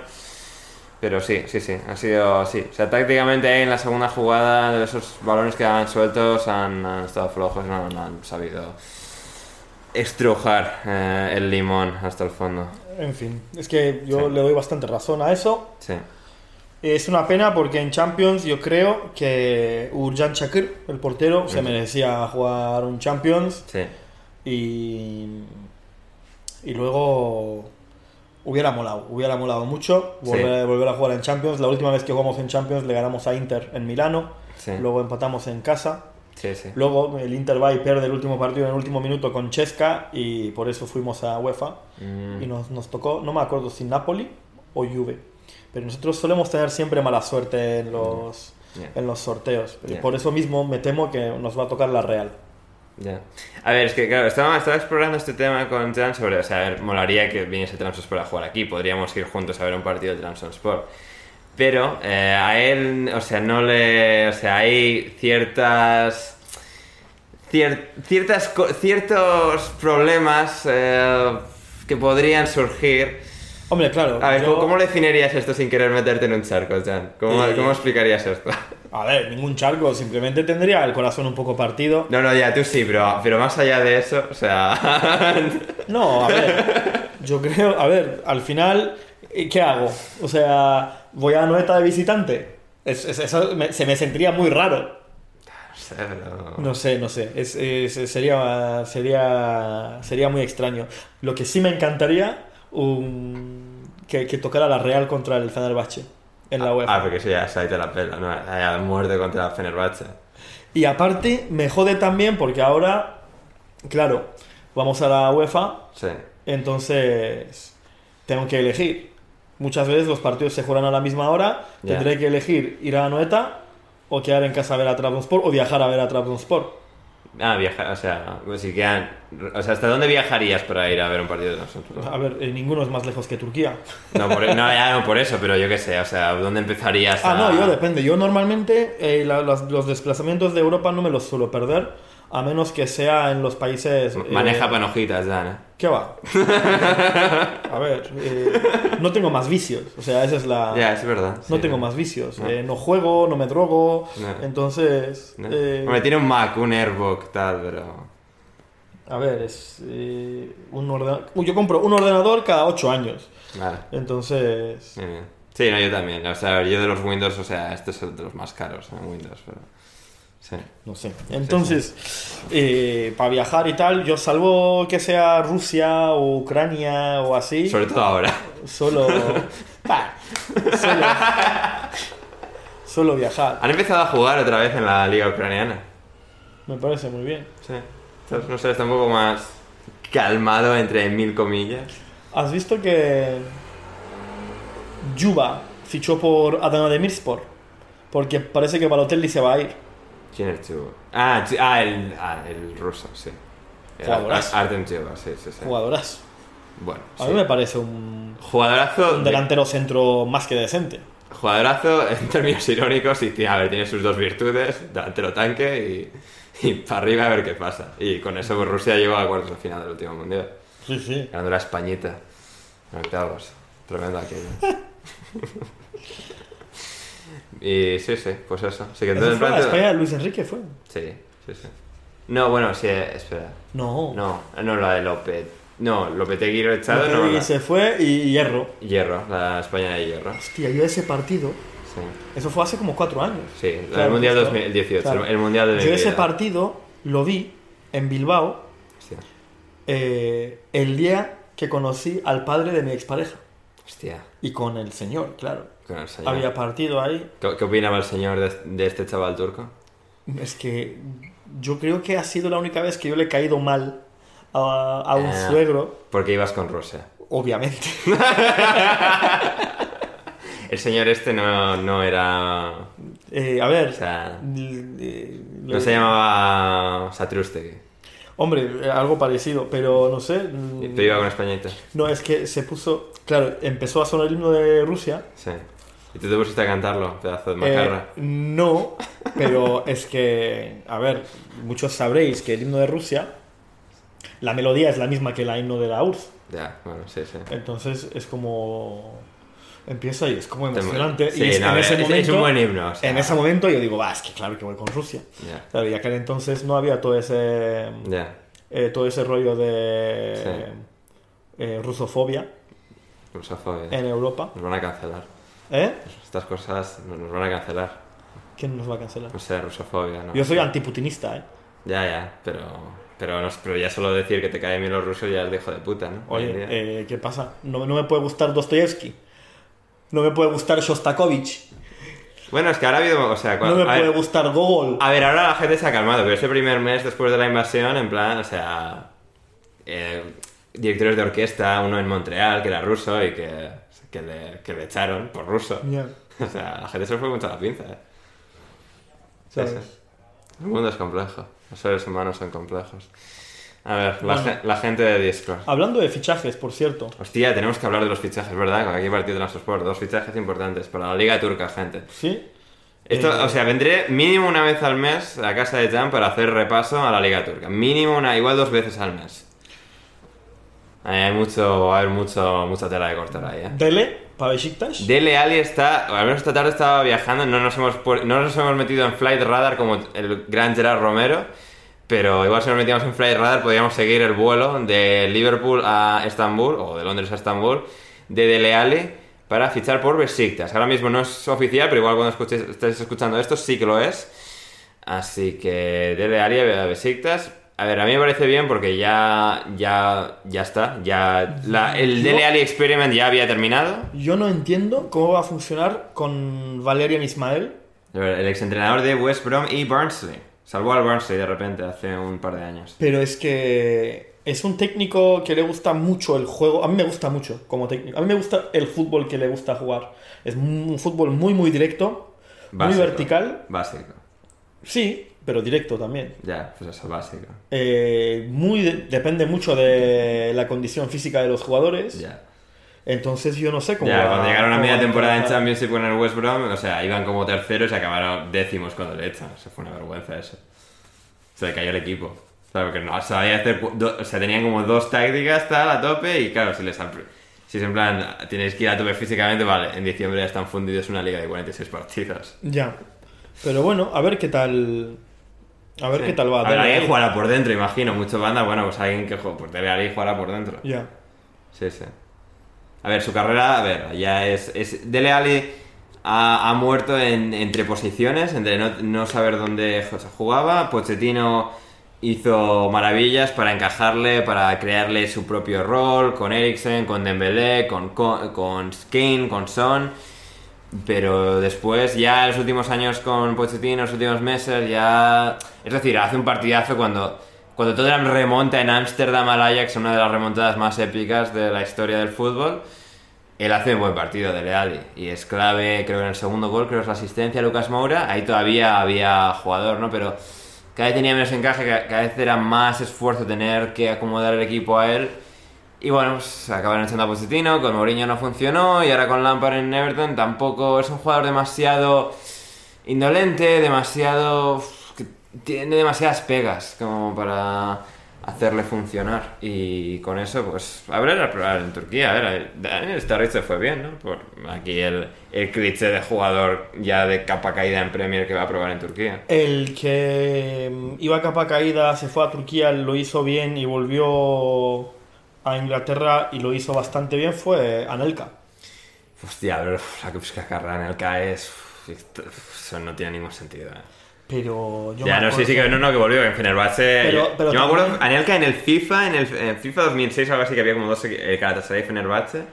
Pero sí, sí, sí, ha sido sí. O sea, tácticamente en la segunda jugada, esos balones que han sueltos han, han estado flojos, no, no han sabido estrujar eh, el limón hasta el fondo. En fin, es que yo Sí. le doy bastante razón a eso. Sí, Es una pena porque en Champions yo creo que Urjan Chakir, el portero, se merecía jugar un Champions sí, y, y luego hubiera molado, hubiera molado mucho volver, volver a jugar en Champions. La última vez que jugamos en Champions le ganamos a Inter en Milano, sí. luego empatamos en casa. sí, sí. Luego el Inter va y pierde el último partido en el último minuto con Chesca y por eso fuimos a UEFA Mm, y nos, nos tocó, no me acuerdo si Napoli o Juve. Pero nosotros solemos tener siempre mala suerte en los, Yeah. en los sorteos. Y por eso mismo me temo que nos va a tocar la Real. Ya. A ver, es que claro, estaba, estaba explorando este tema con Trans sobre, o sea, molaría que viniese Transport a jugar aquí, podríamos ir juntos a ver un partido de Transport. Pero eh, a él, o sea, no le, o sea, hay ciertas cier- ciertas ciertos problemas eh, que podrían surgir. Hombre, claro. A ver, yo- ¿cómo, definirías esto sin querer meterte en un charco, Jan? ¿Cómo, Eh, cómo explicarías esto? A ver, ningún charco, simplemente tendría el corazón un poco partido. No, no, ya, tú sí, pero, pero más allá de eso, o sea... No, a ver, yo creo, a ver, al final, ¿eh, ¿qué hago? O sea, voy a Noeta de visitante. Es- es- eso me- se me sentiría muy raro. No sé, pero... No sé, no sé. Es, es- sería, sería, sería muy extraño. Lo que sí me encantaría un- que, que tocara la Real contra el Fenerbahce en la UEFA. Ah, porque eso ya se ha ido la pela, ¿no? Haya muerte contra Fenerbahce. Y aparte, me jode también porque ahora, claro, vamos a la UEFA, Sí. entonces tengo que elegir. Muchas veces los partidos se juegan a la misma hora, tendré que elegir ir a Noeta o quedar en casa a ver a Trabzonspor o viajar a ver a Trabzonspor. Ah, viajar, o sea, si quedan... O sea, ¿hasta dónde viajarías para ir a ver un partido de nosotros? A ver, eh, ninguno es más lejos que Turquía. No, por, no, ya no por eso, pero yo qué sé, o sea, ¿dónde empezarías Ah, a...? no, yo depende. Yo normalmente eh, la- los, los desplazamientos de Europa no me los suelo perder, a menos que sea en los países... eh, Maneja panojitas, Dan, ¿eh? ¿Qué va? A ver, eh, no tengo más vicios. O sea, esa es la... Ya, es verdad. No sí, tengo ¿no? más vicios. No. Eh, no juego, no me drogo. No. Entonces... Eh, Hombre, tiene un Mac, un Airbook, tal, pero... a ver, es eh, un ordenador... Yo compro un ordenador cada 8 años. Vale. Entonces... Sí, no, yo también. O sea, yo de los Windows, o sea, este es el de los más caros en Windows, pero... Sí. No sé. Entonces, eh, para viajar y tal, yo salvo que sea Rusia o Ucrania o así, Sobre todo ahora. solo... bah, solo... Solo viajar. Han empezado a jugar otra vez en la liga ucraniana. Me parece muy bien. Sí. Entonces, no sé, está un poco más calmado entre mil comillas. ¿Has visto que Yuba fichó por Adana Demirspor? Porque parece que Balotelli se va a ir. ¿Quién es Chuba? Ah, ah, el, ah, el ruso, sí. El Jugadorazo. Ar- Artem Chuba, sí, sí, sí. Jugadorazo. Bueno, A sí. mí me parece un, Jugadorazo, un de- delantero centro más que decente. jugadorazo en términos irónicos y tiene, a ver, tiene sus dos virtudes, delantero tanque y, y para arriba a ver qué pasa. Y con eso pues, Rusia llegó a cuartos de final del último mundial, Sí, sí. ganando la Españita en octavos. Tremendo aquello. y sí, sí, pues eso. Sí, que ¿Eso entonces, fue en plan- España Luis Enrique fue? Sí, sí, sí. No, bueno, sí, eh, espera. No. No, no la de Lopet. No, Lopetegui lo echado, no. La- se fue y Hierro. Hierro, la España de Hierro. Hostia, yo ese partido, Sí, eso fue hace como cuatro años. sí Claro, el Mundial justo. 2018, Claro. el, Mundial de Yo ese partido lo vi en Bilbao Hostia, eh, el día que conocí al padre de mi expareja. hostia, Y con el señor, claro. Con el señor. Había partido ahí. ¿Qué, qué opinaba el señor de, de este chaval turco? Es que yo creo que ha sido la única vez que yo le he caído mal a, a un Ah. suegro, Porque ibas con Rusia. obviamente. El señor este no, no era... Eh, a ver, O sea, eh, no se llamaba Satrustegui. Hombre, algo parecido, pero no sé. mm, Pero iba con españita. No, es que se puso. Claro, empezó a sonar el himno de Rusia. Sí. Y tú te pusiste a cantarlo, pedazo de Eh, macarra. no, pero es que. A ver, muchos sabréis que el himno de Rusia. La melodía es la misma que el himno de la URSS. Ya, bueno, sí, sí. Entonces es como. Empieza y es como Te- emocionante. sí, y es, no, en ese es- es momento. un buen himno, o sea. En ese momento yo digo, va, es que claro que voy con Rusia. Ya, Claro, y aquel entonces no había todo ese. ya. eh, todo ese rollo de. eh, rusofobia Rusofobia. en Europa. Nos van a cancelar. ¿Eh? Estas cosas nos van a cancelar. ¿Quién nos va a cancelar? No sé, rusofobia, ¿no? Yo soy antiputinista, ¿eh? Ya, ya, pero, pero, no- pero ya solo decir que te caen bien los rusos ya es de hijo de puta, ¿no? Oye, eh, ¿qué pasa? No, no me puede gustar Dostoyevsky. No me puede gustar Shostakovich. Bueno, es que ahora ha habido, o sea, No me puede ver, gustar Gogol. a ver, ahora la gente se ha calmado, pero ese primer mes después de la invasión, en plan, o sea, eh, directores de orquesta, uno en Montreal, que era ruso y que, que, le, que le echaron por ruso. Ya, O sea, la gente se fue mucho a la pinza, ¿eh? El mundo es complejo. Los seres humanos son complejos. A ver, la, Bueno. gen- la gente de Discord. Hablando de fichajes, por cierto. Hostia, tenemos que hablar de los fichajes, ¿verdad? Con aquí partido de Sport. Dos fichajes importantes para la Liga Turca, gente. ¿Sí? Esto, Eh, o sea, vendré mínimo una vez al mes a casa de Jan para hacer repaso a la Liga Turca. Mínimo una, igual dos veces al mes. Hay mucho, va a haber mucho, mucha tela de cortar ahí, ¿eh? Dele, para Besiktas. Dele Ali está, al menos esta tarde estaba viajando, no nos, hemos, no nos hemos metido en Flight Radar como el gran Gerard Romero, pero igual si nos metíamos en Flight Radar podríamos seguir el vuelo de Liverpool a Estambul, o de Londres a Estambul, de Dele Ali para fichar por Besiktas. Ahora mismo no es oficial, pero igual cuando escuchéis- estéis escuchando esto sí que lo es. Así que Dele Alli a Besiktas. A ver, a mí me parece bien porque ya, ya, ya está. Ya la- el Yo- Dele Alli Experiment ya había terminado. Yo no entiendo cómo va a funcionar con Valerian Ismael. El exentrenador de West Brom y Barnsley. Salvó al Barnsley de repente hace un par de años. Pero es que es un técnico que le gusta mucho el juego. A mí me gusta mucho como técnico. A mí me gusta el fútbol que le gusta jugar. Es un fútbol muy, muy directo, muy vertical. Básico. Sí, pero directo también. Ya, pues eso, básico. Eh, muy de- depende mucho de la condición física de los jugadores. Ya. Entonces yo no sé cómo. Ya, va- cuando llegaron a media temporada en trabajar. Championship con el West Brom, o sea, iban como terceros y acabaron décimos cuando le echan. Eso fue una vergüenza eso. Se le cayó el equipo. O sea, porque no sabía hacer. do- o sea, tenían como dos tácticas tal a tope y claro, si les. apl- Si es en plan, tenéis que ir a tope físicamente, vale, en diciembre ya están fundidos una liga de 46 partidos. Ya. Pero bueno, a ver qué tal. A ver Sí. qué tal va. A ver, Dele alguien Alli. jugará por dentro, imagino. Mucho banda, bueno, pues alguien que juega, pues debe alguien jugará por dentro. Ya. Sí, sí. A ver, su carrera, a ver, ya es. es Dele Alli ha, ha muerto en, entre posiciones, entre no, no saber dónde jugaba. Pochettino hizo maravillas para encajarle, para crearle su propio rol con Eriksen, con Dembélé, con, con, con Kane, con Son. Pero después, ya en los últimos años con Pochettino, los últimos meses, ya. Es decir, hace un partidazo cuando, cuando Tottenham remonta en Ámsterdam al Ajax, una de las remontadas más épicas de la historia del fútbol. Él hace un buen partido de Leali y es clave, creo que en el segundo gol, creo que es la asistencia a Lucas Moura. Ahí todavía había jugador, ¿no? Pero cada vez tenía menos encaje, ca- cada vez era más esfuerzo tener que acomodar el equipo a él. Y bueno, pues acabaron echando a Pochettino, con Mourinho no funcionó y ahora con Lampard en Everton tampoco es un jugador demasiado indolente, demasiado... tiene demasiadas pegas como para hacerle funcionar y con eso pues habrá que probar en Turquía, a ver, Daniel se fue bien, ¿no? Por aquí el, el cliché de jugador ya de capa caída en Premier que va a probar en Turquía. El que mm, iba a capa caída, se fue a Turquía, lo hizo bien y volvió a Inglaterra y lo hizo bastante bien fue Anelka. Hostia, pero la que busca el CAE es... Eso no tiene ningún sentido, ¿eh? Pero yo Ya, me no, sí, sí, que no, no, que volvió en Fenerbahce. Pero- yo pero yo me acuerdo, Anelka en el FIFA, en el en FIFA 2006 algo así, que había como dos, eh, Galatasaray y Fenerbahce.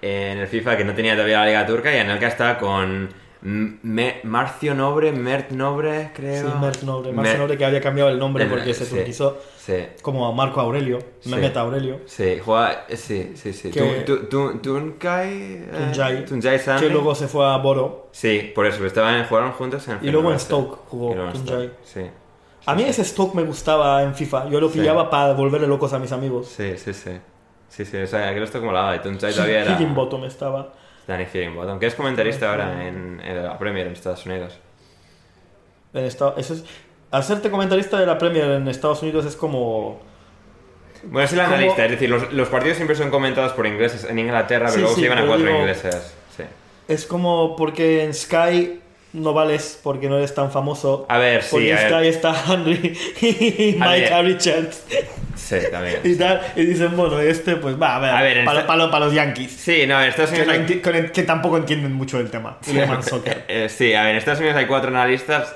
En el FIFA que no tenía todavía la Liga Turca y Anelka estaba con Me- Marcio Nobre, Mert Nobre, creo. Sí, Mert Nobre, Marcio Mer- Nobre que había cambiado el nombre porque se sí, turquizó Sí, como a Marco Aurelio, Sí. Mehmet Aurelio, sí, juega, sí, sí, sí. Que- Tu- tu- tu- Tunkai, eh, Tunjai, Tunjai Sami. que luego se fue a Boro. Sí, por eso, estaban, jugaron juntos en Y luego en. Stoke jugó Tunjai. Stoke, Sí. A mí ese Stoke me gustaba en FIFA, yo lo pillaba para volverle locos a mis amigos. Sí, sí, sí. Sí, sí, o sea, aquel esto como la y Tunjai todavía era... Higginbottom estaba. Danny Higginbottom, que es comentarista ahora en, en la Premier en Estados Unidos. En esta- eso es, hacerte comentarista de la Premier en Estados Unidos es como... Bueno, es el analista, es decir, los, los partidos siempre son comentados por ingleses en Inglaterra, pero Sí, luego sí, se llevan a cuatro digo- ingleses. Sí. Es como porque en Sky no vales porque no eres tan famoso. A ver, sí, Porque a. Sky está Henry y. Mike Richards Sí, también. y tal. Y dicen, bueno, este pues va, a ver, A ver, para, esta- para los Yankees. Sí, no, en Estados Que, Unidos no hay... que- que tampoco entienden mucho del tema. Le llaman soccer. Eh, sí, a ver, en Estados Unidos hay cuatro analistas.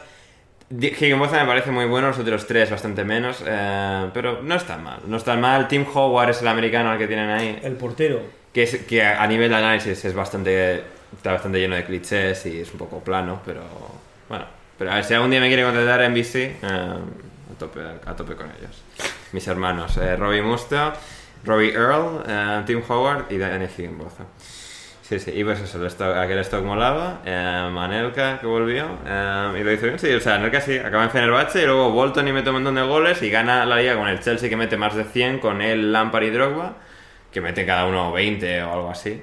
Higginbotham me parece muy bueno, los otros tres bastante menos, eh, pero no están mal. No están mal. Tim Howard es el americano al que tienen ahí. El portero. Que, es, que a nivel de análisis es bastante. Está bastante lleno de clichés y es un poco plano, pero. Bueno. Pero a ver, si algún día me quiere contratar en eh, a, tope, a tope con ellos. Mis hermanos, eh, Robbie Musto, Robbie Earl, eh, Tim Howard y Danny Higginbotham. Sí, sí, y pues eso, el stock- aquel stock molaba, eh, Anelka que volvió, eh, y lo hizo bien, sí, o sea, Anelka sí, acaba en Fenerbahce y luego Bolton y mete un montón de goles y gana la liga con el Chelsea que mete más de 100, con él, Lampard y Drogba, que mete cada uno 20 o algo así.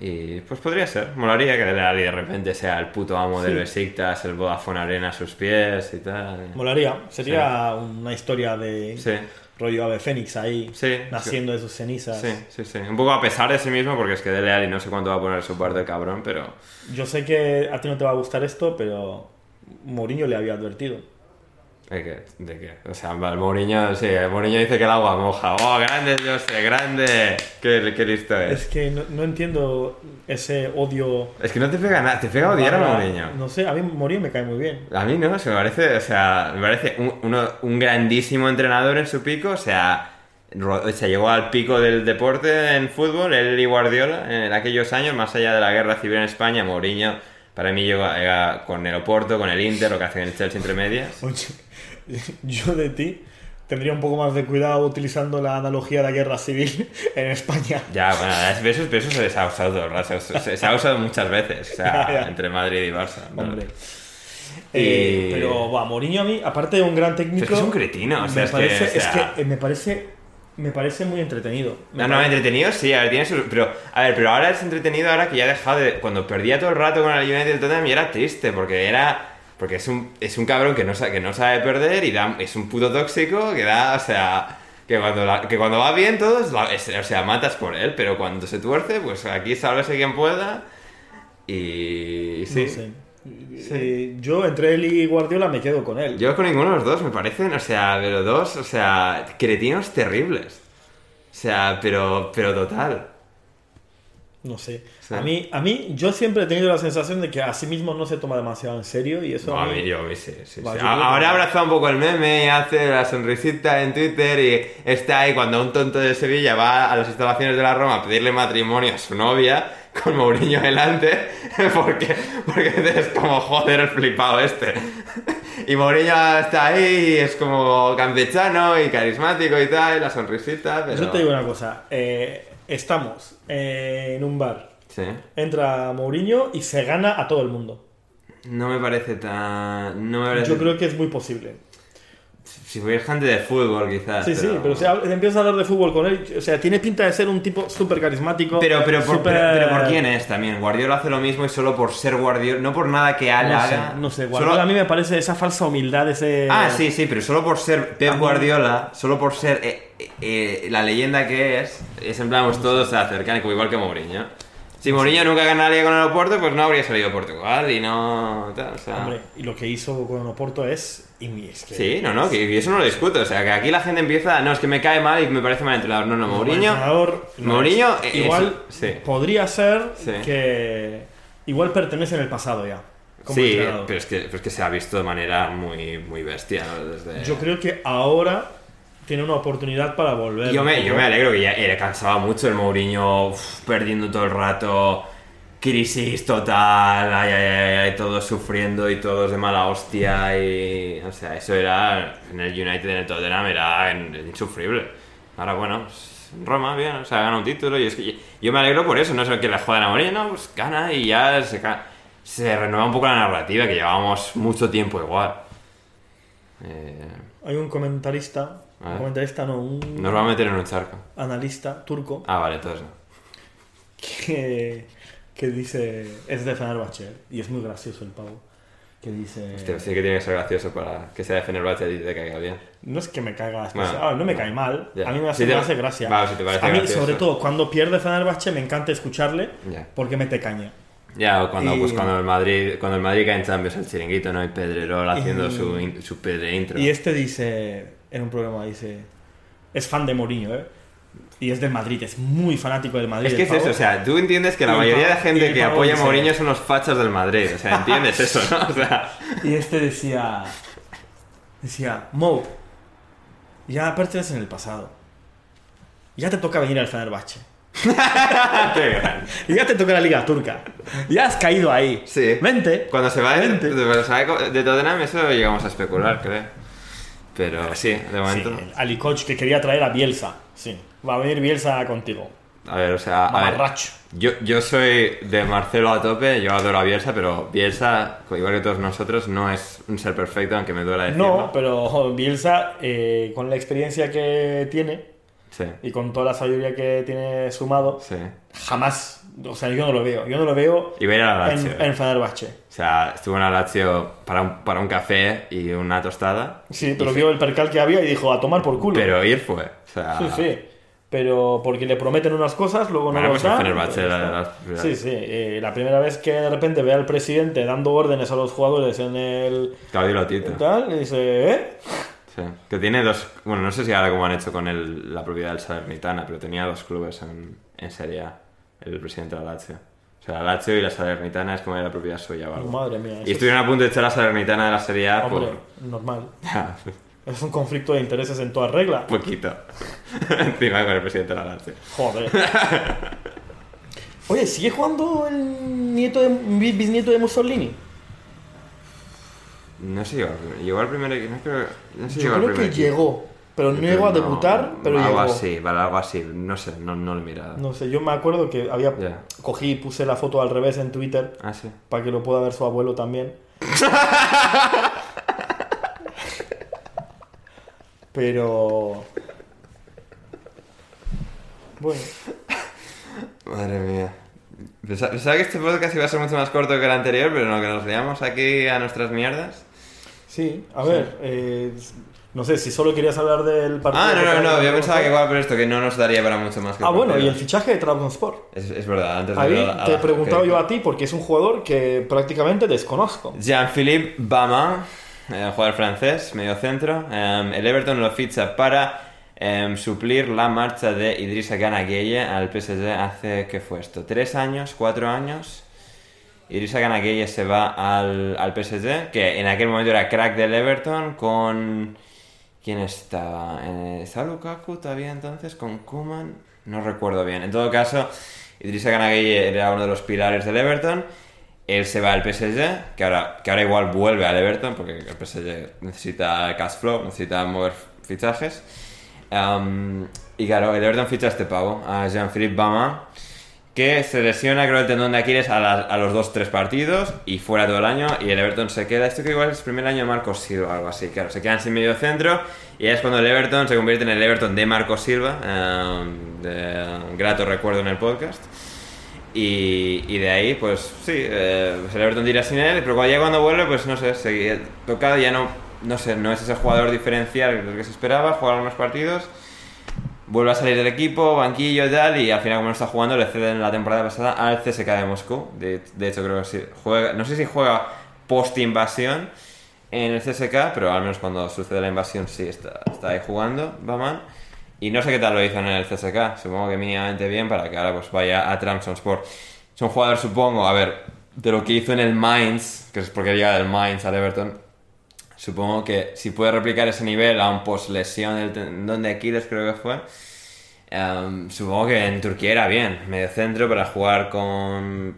Y pues podría ser, molaría que Dele Alli de repente sea el puto amo del Sí. Besiktas, el Vodafone Arena a sus pies y tal. Molaría. Sería una historia de Sí, rollo Ave Fénix ahí, naciendo de sus cenizas. sí, sí, sí. Un poco a pesar de sí mismo, porque es que Dele Alli no sé cuánto va a poner su parte cabrón, pero... Yo sé que a ti no te va a gustar esto, pero Mourinho le había advertido. ¿De qué? ¿De qué? O sea, el Mourinho, sí, el Mourinho dice que el agua moja. ¡Oh, grande, yo sé, grande! Qué, qué listo es. Es que no, no entiendo ese odio. Es que no te pega nada, te pega odiar a Mourinho. No sé, a mí Mourinho me cae muy bien. A mí no, se me parece, o sea, me parece un, uno- un grandísimo entrenador en su pico, o sea, o sea, llegó al pico del deporte en fútbol, él y Guardiola, en aquellos años, más allá de la guerra civil en España, Mourinho, para mí llegó, llega con el Oporto, con el Inter, lo que hace en el Chelsea entre medias. Yo de ti tendría un poco más de cuidado utilizando la analogía de la guerra civil en España. Ya, bueno, es- eso, eso se ha usado se, se- se ha usado muchas veces, o sea, Ya, ya. entre Madrid y Barça. Hombre. Y- Eh, pero va, Mourinho a mí, aparte de un gran técnico, Pero es un cretino, o sea, me es que, parece, o sea- es que, me parece me parece muy entretenido. Me No, no, parece- entretenido sí, a ver, tiene su... Pero, a ver, pero ahora es entretenido ahora que ya ha dejado de... Cuando perdía todo el rato con el United Tottenham y era triste, porque era... Porque es un, es un cabrón que no, sabe, que no sabe perder y da, es un puto tóxico que da, o sea... Que cuando, la- que cuando va bien todo, es la- es- o sea, matas por él, pero cuando se tuerce, pues aquí sálvese quien pueda y... Sí. no sé. Sí, yo entre él y Guardiola me quedo con él. Yo con ninguno de los dos me parecen, o sea, de los dos, o sea, cretinos terribles. O sea, pero, pero total. No sé. Sí. A mí, a mí, yo siempre he tenido la sensación de que a sí mismo no se toma demasiado en serio y eso. No, a mí- yo, a mí sí, sí, Va, yo Ahora abrazado un poco el meme y hace la sonrisita en Twitter y está ahí cuando un tonto de Sevilla va a las instalaciones de la Roma a pedirle matrimonio a su novia con Mourinho delante porque, porque es como joder el flipado este. Y Mourinho está ahí y es como campechano y carismático y tal, y la sonrisita, pero... Yo te digo una cosa. eh, estamos eh, en un bar. Sí. Entra Mourinho y se gana a todo el mundo. No me parece tan... No me parece... Yo creo que es muy posible. Si fuera gente de fútbol quizás. Sí, sí, pero si empiezas a hablar de fútbol con él, o sea, tiene pinta de ser un tipo súper carismático. Pero, pero, por, pero, pero ¿por quién es también? Guardiola hace lo mismo y solo por ser Guardiola, no por nada que No sé, haga. no sé. Solo- Guardiola a mí me parece esa falsa humildad, ese... Ah, sí, sí, pero solo por ser Pep Guardiola, solo por ser eh, eh, eh, la leyenda que es, es en plan, pues todos se acercan, como igual que Mourinho. Si Mourinho nunca ganaría con el Oporto, pues no habría salido a Portugal y no... tal, o sea... Hombre, y lo que hizo con Oporto es... y es que- Sí, no, no, que que eso no lo discuto. O sea, que aquí la gente empieza, no, es que me cae mal y me parece mal entrenador. No, no, Mourinho... entrenador, no Mourinho, es. eh, igual sí. podría ser Sí. que igual pertenece en el pasado ya. como Sí, pero es, que, pero es que se ha visto de manera muy, muy bestia. ¿no? Desde... Yo creo que ahora tiene una oportunidad para volver. Yo me, yo me alegro que ya era cansaba mucho el Mourinho uf, perdiendo todo el rato, crisis total, ay, ay, ay, ay, todos sufriendo y todos de mala hostia y... O sea, eso era en el United, en el Tottenham, era insufrible. Ahora, bueno, en Roma, bien, o sea, gana un título y es que yo me alegro por eso, no es que le jodan a Mourinho, no, pues gana y ya se, se renueva un poco la narrativa, que llevábamos mucho tiempo igual. Eh, Hay un comentarista, A un ver. comentarista no, un nos va a meter en un charco. analista turco Ah, vale, entonces no. que, que dice, es de Fenerbahce y es muy gracioso el pavo. Que dice, Hostia, sí que tiene que ser gracioso para que sea de Fenerbahce y te caiga bien. no es que me caiga Bueno, ah, no me cae mal, ya. a mí me hace, Sí te- me hace gracia. Vale, si te parece a mí, gracioso. sobre todo, cuando pierde Fenerbahce me encanta escucharle Ya. porque mete caña. Ya, o cuando, Y- pues, cuando el Madrid cuando el Madrid cae en Champions, el chiringuito, ¿no? Y Pedrerol haciendo Y- su, su pedre intro. Y este dice, en un programa dice, es fan de Mourinho, ¿eh? Y es del Madrid, es muy fanático del Madrid. Es que es eso, o sea, tú entiendes que la Y mayoría de gente que apoya a Mourinho son los fachas del Madrid, o sea, entiendes eso, ¿no? O sea, Y este decía, decía, Mo, ya perteneces en el pasado. Ya te toca venir al Fenerbahce. Y ya te toca la Liga Turca. Ya has caído ahí. Sí. Vente. Cuando se va de, Vente. va de- de Tottenham, eso llegamos a especular, creo. Pero sí, de Sí, momento. el Ali Koch que quería traer a Bielsa. Sí, va a venir Bielsa contigo. A ver, o sea, a ver, yo, yo soy de Marcelo a tope, yo adoro a Bielsa, pero Bielsa, igual que todos nosotros, no es un ser perfecto, aunque me duela decirlo. No, pero Bielsa, eh, con la experiencia que tiene Sí, y con toda la sabiduría que tiene sumado, sí. jamás, o sea, yo no lo veo. Yo no lo veo Y va a ir a la en, Lazio. en Fenerbahce. O sea, estuvo en la Lazio para un, para un café y una tostada. Sí, pero vio el percal que había y dijo, a tomar por culo. Pero ir fue. O sea, Sí, sí. pero porque le prometen unas cosas, luego no Bueno, lo dan. Fenerbahce pues la- Sí, sí. eh, la primera vez que de repente ve al presidente dando órdenes a los jugadores en el Claudio Lotito. tal, y dice, ¿eh? Sí. Que tiene dos. Bueno, no sé si ahora cómo han hecho con el- la propiedad del Salernitana, pero tenía dos clubes en, en Serie A, el presidente de la Lazio. O sea, la Lazio y la Salernitana es como de la propiedad suya o algo. Madre mía. Y estuvieron a punto de echar a la Salernitana de la Serie A es- Hombre, por. normal. Es un conflicto de intereses en toda regla. poquito. Encima con el presidente de la Lazio. Joder. Oye, ¿sigue jugando el nieto de, bi- bisnieto de Mussolini? No sé, llegó, al- llegó al primer equipo. No, creo, no sé Yo llegó al creo que equipo. llegó, pero no llegó a No, debutar, pero algo llegó. así, vale, algo así. No sé, no, no lo he mirado. No sé, yo me acuerdo que había cogí y puse la foto al revés en Twitter Ah, sí. para que lo pueda ver su abuelo también. Pero bueno, Madre mía. Pensaba, pensaba que este podcast iba a ser mucho más corto que el anterior, pero no, que nos veamos aquí a nuestras mierdas. sí, a ver, eh, no sé si solo querías hablar del partido. Ah, no, no, no, de yo pensaba que igual por esto, que no nos daría para mucho más que Ah, bueno, y el fichaje de Trabzonspor. Es, es verdad, antes de Ahí a la- te he preguntado yo a ti porque es un jugador que prácticamente desconozco. Jean-Philippe Bama, eh, jugador francés, medio centro. eh, el Everton lo ficha para eh, suplir la marcha de Idrissa Gana Gueye al PSG hace, ¿qué fue esto? ¿Tres años? ¿Cuatro años? Idrissa Gana Gueye se va al, al PSG, que en aquel momento era crack del Everton con... ¿Quién estaba? ¿Estaba Lukaku todavía entonces? ¿Con Kuman? No recuerdo bien. En todo caso, Idrissa Gueye era uno de los pilares del Everton. Él se va al PSG, que ahora, que ahora igual vuelve al Everton, porque el PSG necesita cash flow, necesita mover fichajes. Y claro, el Everton ficha este pavo, a Jean-Philippe Bama, que se lesiona, creo, el tendón de Aquiles a, la- a los 2-3 partidos y fuera todo el año. Y el Everton se queda. Esto que igual es el primer año de Marcos Silva, algo así. Claro, se quedan sin medio centro. Y es cuando el Everton se convierte en el Everton de Marcos Silva, um, de grato recuerdo en el podcast. Y, de ahí, pues sí, eh, pues el Everton tira sin él, pero cuando ya cuando vuelve, pues no sé, seguía tocado, ya no, no sé, no es ese jugador diferencial que se esperaba, jugar algunos partidos, vuelve a salir del equipo, banquillo y tal, y al final como no está jugando le ceden la temporada pasada al CSK de Moscú, de, de hecho creo que sí, juega, no sé si juega post-invasión en el CSK, pero al menos cuando sucede la invasión sí está, está ahí jugando, Baman. Y no sé qué tal lo hizo en el CSK, supongo que mínimamente bien para que ahora pues vaya a Trabzonspor. Es un jugador, supongo, a ver, de lo que hizo en el Mainz, que es porque llega del Mainz al Everton, supongo que si puede replicar ese nivel a un post-lesión del tendón de Aquiles, creo que fue, em, supongo que en Turquía era bien, medio centro para jugar con...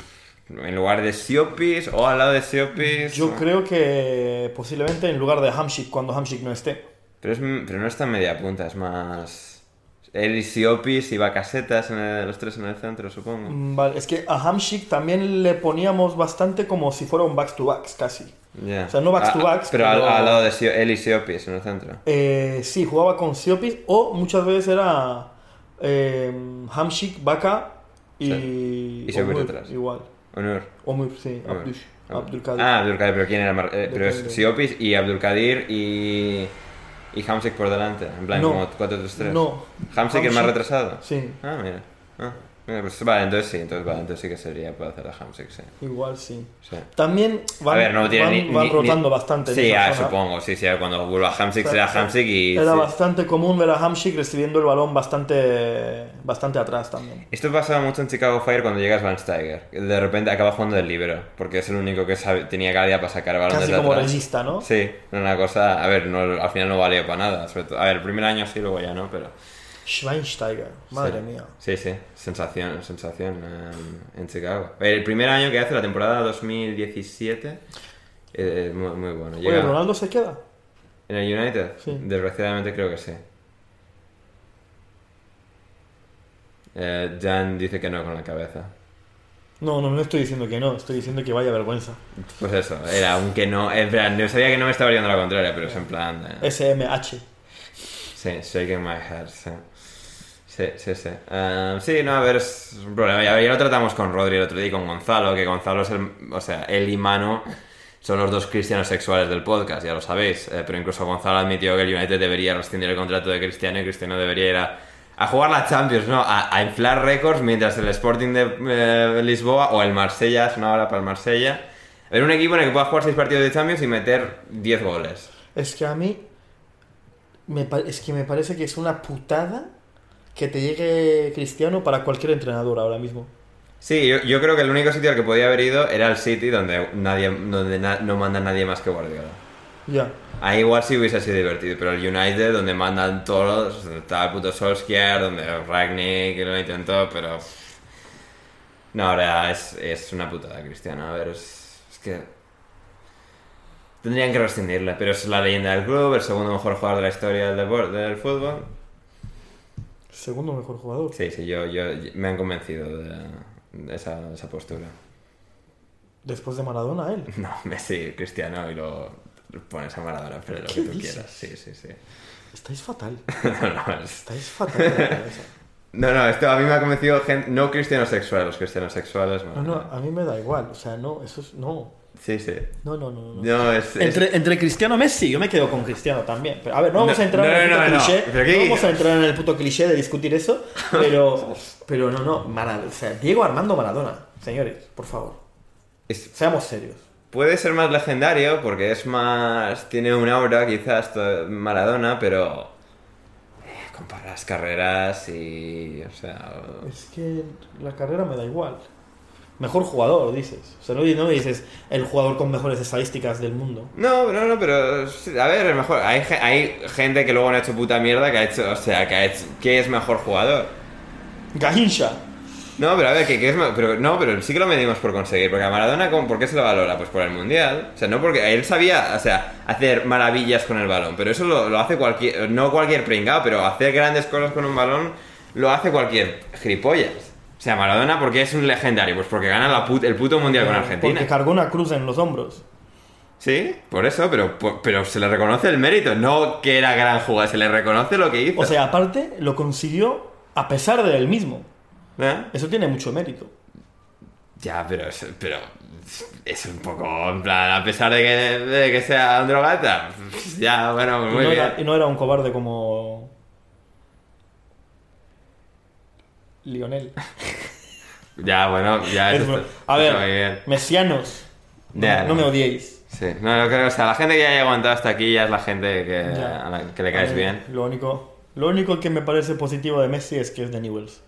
En lugar de Siopis o al lado de Siopis. Yo creo que posiblemente en lugar de Hamsik cuando Hamsik no esté. Pero, es, pero no está en media punta, es más. Él y Siopis y Bacasetas, en el- los tres en el centro, supongo. Mm, Vale, es que a Hamsik también le poníamos bastante como si fuera un backs to backs casi. O sea, no backs to Ah, backs, Pero, pero- Al, al lado de Sio- él y Siopis en el centro. Eh, sí, jugaba con Siopis o muchas veces era eh, Hamsik, Baka y. Sí. Y Siopis Omur, detrás. Igual. Onur. Omur, sí, Onur. Abdulkadir. Ah, Abdulkadir, pero ¿quién era? Mar- eh, pero es Siopis y Abdulkadir y. Y Hamsik por delante, en plan No. como 4-3-3. No. Hamsik es más retrasado. Sí, Ah, mira. Ah, vale, entonces sí, entonces vale, entonces sí que sería, puede hacer a Hamsik, sí. igual sí. sí. También van, a ver, no van, ni, van ni- rotando ni- bastante. Sí, ah, supongo, sí, sí, cuando vuelva Hamsik O sea, será Hamsik y... Era sí. bastante común ver a Hamsik recibiendo el balón bastante, bastante atrás también. Esto pasaba mucho en Chicago Fire cuando llegas Van Steiger. De repente acaba jugando del libero, porque es el único que sabe- tenía calidad para sacar balón Casi desde como atrás. regista, ¿no? Sí, una cosa... A ver, no, al final no valió para nada. Sobre todo, a ver, el primer año sí, luego ya no, pero... Schweinsteiger, madre sí. mía. Sí, sí, sensación, sensación en, en Chicago. El primer año que hace, la temporada 2017, eh, muy, muy bueno. Oye, Llega- ¿Ronaldo se queda? ¿En el United? Sí. Desgraciadamente creo que sí. Eh, Jan dice que no con la cabeza. No, no, no estoy diciendo que no, estoy diciendo que vaya vergüenza. Pues eso, era un que no. En plan, yo sabía que no me estaba yendo a la contraria, pero es en plan. eh, SMH. sí, shaking my head, sí. Sí, sí, sí. Eh, sí, no, a ver, es problema. Ya, lo tratamos con Rodri el otro día y con Gonzalo, que Gonzalo es el. O sea, él y Mano son los dos cristianos sexuales del podcast, ya lo sabéis. Eh, pero incluso Gonzalo admitió que el United debería rescindir el contrato de Cristiano y Cristiano debería ir a, jugar la Champions, ¿no? A, inflar récords mientras el Sporting de eh, Lisboa o el Marsella, es una hora para el Marsella. Ver un equipo en el que pueda jugar 6 partidos de Champions y meter 10 goles. Es que a mí. Me, es que me parece que es una putada que te llegue Cristiano para cualquier entrenador ahora mismo. Sí, yo, yo creo que el único sitio al que podía haber ido era el City, donde, nadie, donde na- no manda nadie más que Guardiola. Ya. Ahí igual sí hubiese sido divertido, pero el United, donde mandan todos, donde está el puto Solskjaer, donde Ragnick lo intentó, pero... No, ahora es, es una putada, Cristiano. A ver, es, es que... Tendrían que rescindirle, pero es la leyenda del club, el segundo mejor jugador de la historia del, del fútbol. Segundo mejor jugador. Sí, sí, yo, yo, me han convencido de, de esa, de esa postura. Después de Maradona, él. No, Messi, Cristiano y lo pones a Maradona, pero lo ¿Qué que tú dices? quieras. Sí, sí, sí. Estáis fatal. No, no, es- Estáis fatal. No, no, esto a mí me ha convencido gente, no cristianos sexuales, los cristianos sexuales. No, no, a mí me da igual. O sea, no, eso es. No. Sí, sí. No, no, no. no. No, es... es- Entre, Cristiano Messi, yo me quedo con Cristiano también. Pero, a ver, no vamos No, a entrar no, en el puto cliché. ¿Pero vamos a entrar en el puto cliché de discutir eso. Pero, pero no, no. O sea, Diego Armando Maradona. Señores, por favor. es- Seamos serios. puede ser más legendario porque es más... Tiene un aura quizás Maradona, pero... eh, las carreras y... O sea... Es que la carrera me da igual. Mejor jugador, dices. O sea, no, no dices el jugador con mejores estadísticas del mundo. No, no, no, pero a ver, es mejor. Hay, hay gente que luego no ha hecho puta mierda que ha hecho, o sea, que ha hecho, que es mejor jugador. Gaincha. No, pero a ver, que, que es pero no, pero sí que lo medimos por conseguir, porque a Maradona ¿cómo- ¿por qué se lo valora? Pues por el mundial. O sea, no porque él sabía, o sea, hacer maravillas con el balón, pero eso lo, lo hace cualquier, no cualquier pringao, pero hacer grandes cosas con un balón lo hace cualquier gilipollas. O sea, Maradona, ¿por qué es un legendario? Pues porque gana la put- el puto mundial con Argentina. Porque cargó una cruz en los hombros. Sí, por eso, pero, pero se le reconoce el mérito, no que era gran jugador, se le reconoce lo que hizo. O sea, aparte, lo consiguió a pesar de él mismo. ¿Eh? Eso tiene mucho mérito. Ya, pero es, pero es un poco, en plan, a pesar de que, de que sea un drogata, pues ya, bueno, Y muy no, bien. era, y no era un cobarde como. Lionel. Ya, bueno, ya Es a ver, mesianos. No, Ya, no no. me odiéis. Sí, no, yo creo, o sea, la gente que haya aguantado hasta aquí ya es la gente que, a la que le caes bien. Lo único, lo único que me parece positivo de Messi es que es de Newells.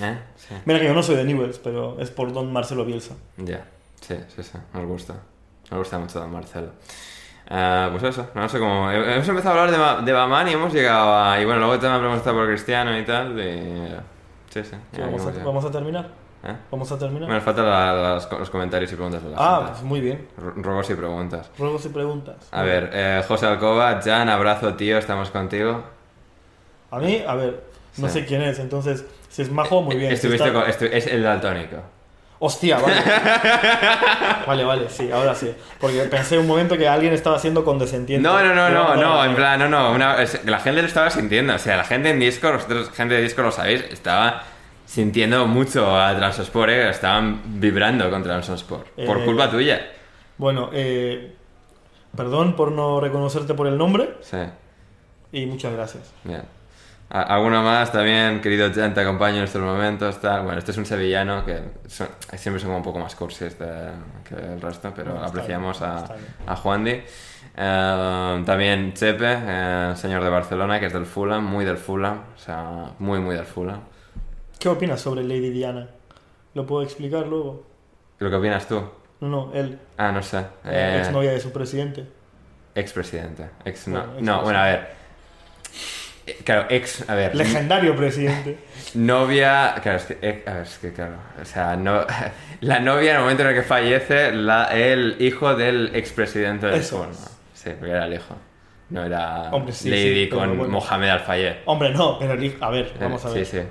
¿Eh? Sí. Mira que yo no soy de Newells, pero es por don Marcelo Bielsa. Ya, sí, sí, sí, nos gusta. Nos gusta mucho Don Marcelo. Ah, pues eso, no sé cómo. Hemos empezado a hablar de, de Baman y hemos llegado a. Y bueno, luego también preguntado por Cristiano y tal. Y, sí, sí. ya Vamos, a, llegado. vamos a terminar. ¿Eh? Vamos a terminar. Me faltan la- las- los comentarios y preguntas de la ah, gente. pues muy bien. Ruegos y preguntas. Ruegos y preguntas. A ver, eh, José Alcoba, Jan, abrazo tío, estamos contigo. A mí, a ver, no Sí. sé quién es, entonces, si es majo, muy bien. Si Estuviste está- con- estu- es el daltónico. Hostia, vale. vale, vale, sí, ahora sí. Porque pensé un momento que alguien estaba siendo condescendiente. No, no, no, no, no, en plan, no, no, una- la gente lo estaba sintiendo, o sea, la gente en Discord, vosotros, gente de Discord lo sabéis, estaba sintiendo mucho a Transosport, eh, estaban vibrando con Transosport, por Eh, culpa tuya. Bueno, eh, perdón por no reconocerte por el nombre Sí, y muchas gracias. bien. A- ¿Alguno más también, querido Jan, te acompaño en estos momentos? Tal. Bueno, este es un sevillano que son- siempre son un poco más cursis de- que el resto, pero Bueno, apreciamos bien, a, a Juan Di. Eh, también Chepe, eh, señor de Barcelona, que es del Fulham, muy del Fulham, o sea, muy, muy del Fulham. ¿Qué opinas sobre Lady Diana? ¿Lo puedo explicar luego? ¿Lo que opinas tú? No, no, él, Ah, no sé. eh, Eh, exnovia de su presidente. expresidente. Ex, no, Bueno, no, expresidente. bueno, a ver. Claro, ex, a ver. Legendario presidente. Novia, claro, es que, eh, a ver, es que claro, o sea, no, la novia en el momento en el que fallece, la, el hijo del expresidente del Eso es. Sí, porque era el hijo. No era Hombre, sí, Lady sí, con bueno. Mohamed Al-Fayed. Hombre, no, pero el hijo. A ver, vamos a ver. Sí, sí,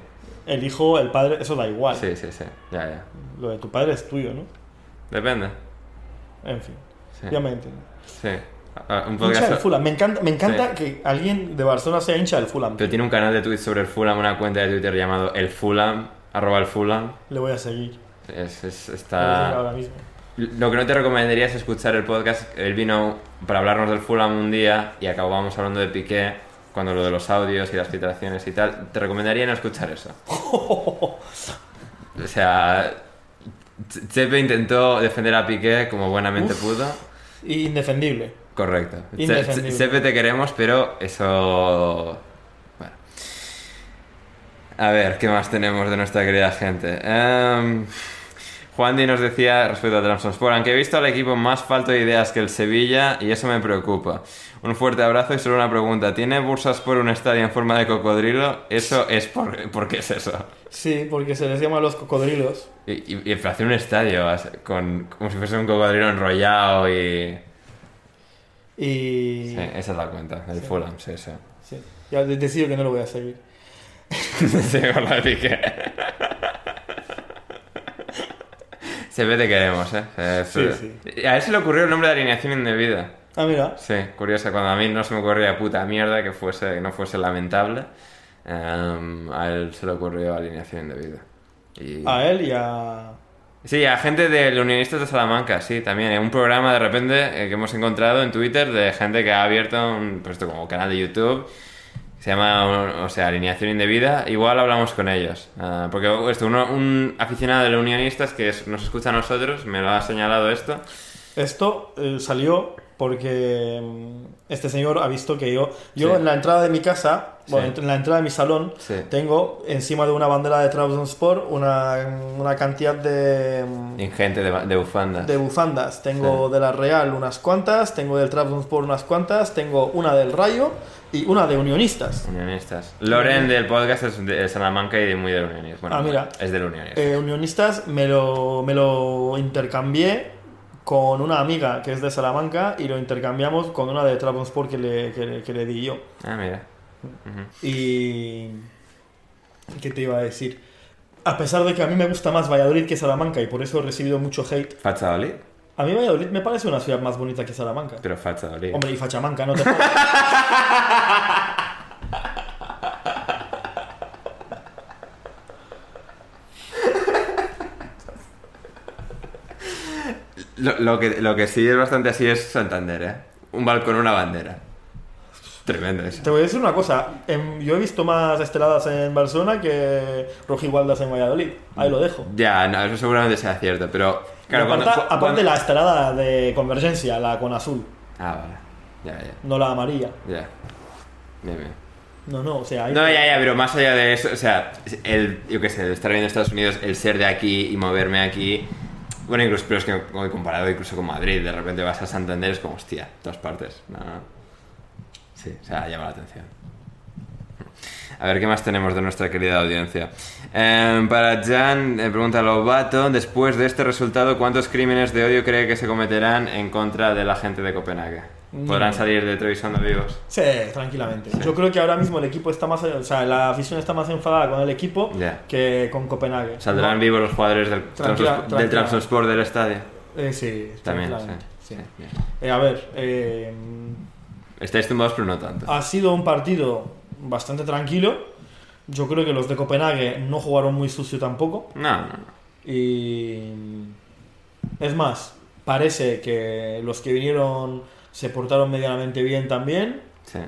El hijo, el padre, eso da igual. sí, sí, sí, ya, ya. Lo de tu padre es tuyo, ¿no? Depende. En fin, Sí, ya me entiendo. sí. Ah, Un Hincha podcast, del Fulham. Me encanta, me encanta Sí. que alguien de Barcelona sea hincha del Fulham. pero tiene un canal de Twitter sobre el Fulham, una cuenta de Twitter llamado El Fulham, arroba el Fulham. Le voy a seguir. Es, está... ahora mismo. Lo que no te recomendaría es escuchar el podcast. Él vino para hablarnos del Fulham un día y acabamos hablando de Piqué cuando lo de los audios y las filtraciones y tal, te recomendaría no escuchar eso. O sea, Chepe intentó defender a Piqué como buenamente pudo. Indefendible. Correcto. Chepe te queremos, pero eso... Bueno. A ver, ¿qué más tenemos de nuestra querida gente? Em, Juan Di nos decía respecto a Trabzonspor, aunque he visto al equipo más falto de ideas que el Sevilla y eso me preocupa. Un fuerte abrazo y solo una pregunta. ¿Tiene Bursaspor un estadio en forma de cocodrilo? Eso es por... ¿Por qué es eso? Sí, porque se les llama los cocodrilos. Y, y, y hacer un estadio con, como si fuese un cocodrilo enrollado y... Y. Sí, esa es la cuenta, el Fulham, sí, sí. Sí. Ya de- decido que no lo voy a seguir. Sí, por la. Se ve te queremos, ¿eh? Sí, sí. A él se le ocurrió el nombre de alineación indebida. Ah, mira. Sí, curioso. Cuando a mí no se me ocurría puta mierda que fuese que no fuese lamentable, em, a él se le ocurrió alineación indebida. Y... A él y a. Sí, a gente de Unionistas de Salamanca, sí, también. Un programa de repente eh, que hemos encontrado en Twitter de gente que ha abierto un pues esto, como canal de YouTube. Se llama, o sea, Alineación Indebida. Igual hablamos con ellos. Ah, porque esto, uno- un aficionado de los Unionistas que nos escucha a nosotros me lo ha señalado esto. Esto eh, salió porque mm, este señor ha visto que yo, yo Sí. en la entrada de mi casa, bueno, Sí. en la entrada de mi salón, Sí. tengo encima de una bandera de Trabzonspor una, una cantidad de, mm, Ingente de, de bufandas. de bufandas. Tengo de la Real unas cuantas, tengo del Trabzonspor unas cuantas, tengo una del Rayo y una de Unionistas. Unionistas. Loren del podcast es de Salamanca y de muy del Unionistas. Bueno, Ah, mira. es del Unionistas. Eh, unionistas me lo, me lo intercambié con una amiga que es de Salamanca y lo intercambiamos con una de Trabzonspor que le, que, que le di yo. Ah, mira. Y... ¿Qué te iba a decir? A pesar de que a mí me gusta más Valladolid que Salamanca y por eso he recibido mucho hate, Fachadolid. a mí Valladolid me parece una ciudad más bonita que Salamanca. Pero Fachadolid. Hombre, y Fachamanca, no te... Lo, lo que, lo que sí es bastante así es Santander, ¿eh? Un balcón, una bandera. Tremendo eso. Te voy a decir una cosa, em, yo he visto más esteladas en Barcelona que rojigualdas en Valladolid. Ahí lo dejo. Ya, no, eso seguramente sea cierto, pero... Claro, Y cuando, aparte, aparte cuando- la estelada de Convergencia, la con azul, Ah, vale. Ya, ya, no la amarilla. ya. Bien, bien. No, no, o sea, No, ya, ya, pero más allá de eso, o sea, el, yo qué sé, el estar viendo en Estados Unidos, el ser de aquí y moverme aquí... Bueno, incluso, pero es que comparado incluso con Madrid, de repente vas a Santander, es como, hostia, todas partes. Sí, o sea, llama la atención. A ver, ¿qué más tenemos de nuestra querida audiencia? Eh, para Jan, eh, pregunta Lobato, después de este resultado, ¿cuántos crímenes de odio cree que se cometerán en contra de la gente de Copenhague? ¿Podrán salir de Trevisondo vivos? Sí, tranquilamente. Yo creo que ahora mismo el equipo está más, o sea, la afición está más enfadada con el equipo que con Copenhague. ¿Saldrán No, vivos los jugadores del, del. Trabzonspor del estadio? eh, sí, También, sí. sí. Eh, a ver, eh, Estáis tumbados, pero no tanto. ha sido un partido bastante tranquilo. Yo creo que los de Copenhague no jugaron muy sucio tampoco. No, no, no. Y es más, parece que los que vinieron se portaron medianamente bien también. Sí,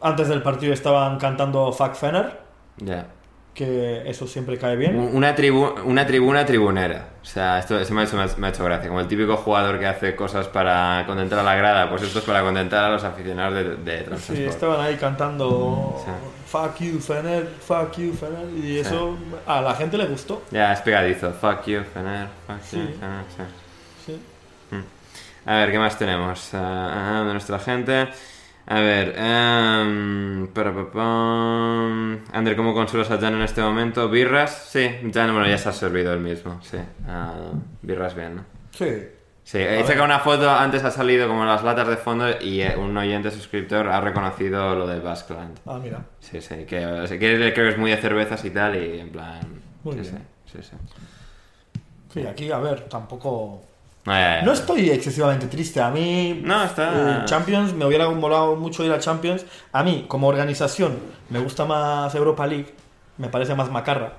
Antes del partido estaban cantando Fuck Fener, ya. que eso siempre cae bien. Una, tribu una tribuna tribunera. O sea, esto, esto me, ha hecho, me ha- hecho gracia. Como el típico jugador que hace cosas para contentar a la grada, pues esto es para contentar a los aficionados de, de Sí, estaban ahí cantando Sí. Fuck you Fener, Fuck you Fener, y eso a la gente le gustó. Ya, es pegadizo. Fuck you, Fener. Fuck you, Sí. Fener. A ver, ¿qué más tenemos? Ah, de nuestra gente. A ver, para, pam. Ander, ¿cómo consuelas a Jan en este momento? ¿Birras? Sí, Jan, bueno, ya se ha servido el mismo, sí. Ah, birras bien, ¿no? Sí. Sí, he sacado una foto, antes ha salido como las latas de fondo y eh, un oyente suscriptor ha reconocido lo del Baskland. Ah, mira. Sí, sí, que, o sea, que creo que es muy de cervezas y tal y en plan... Muy sí, bien. sí, sí, sí. Sí, aquí, a ver, tampoco... Ah. No estoy excesivamente triste. A mí, No, está- eh, Champions, me hubiera molado mucho ir a Champions. A mí, como organización, me gusta más Europa League. Me parece más macarra.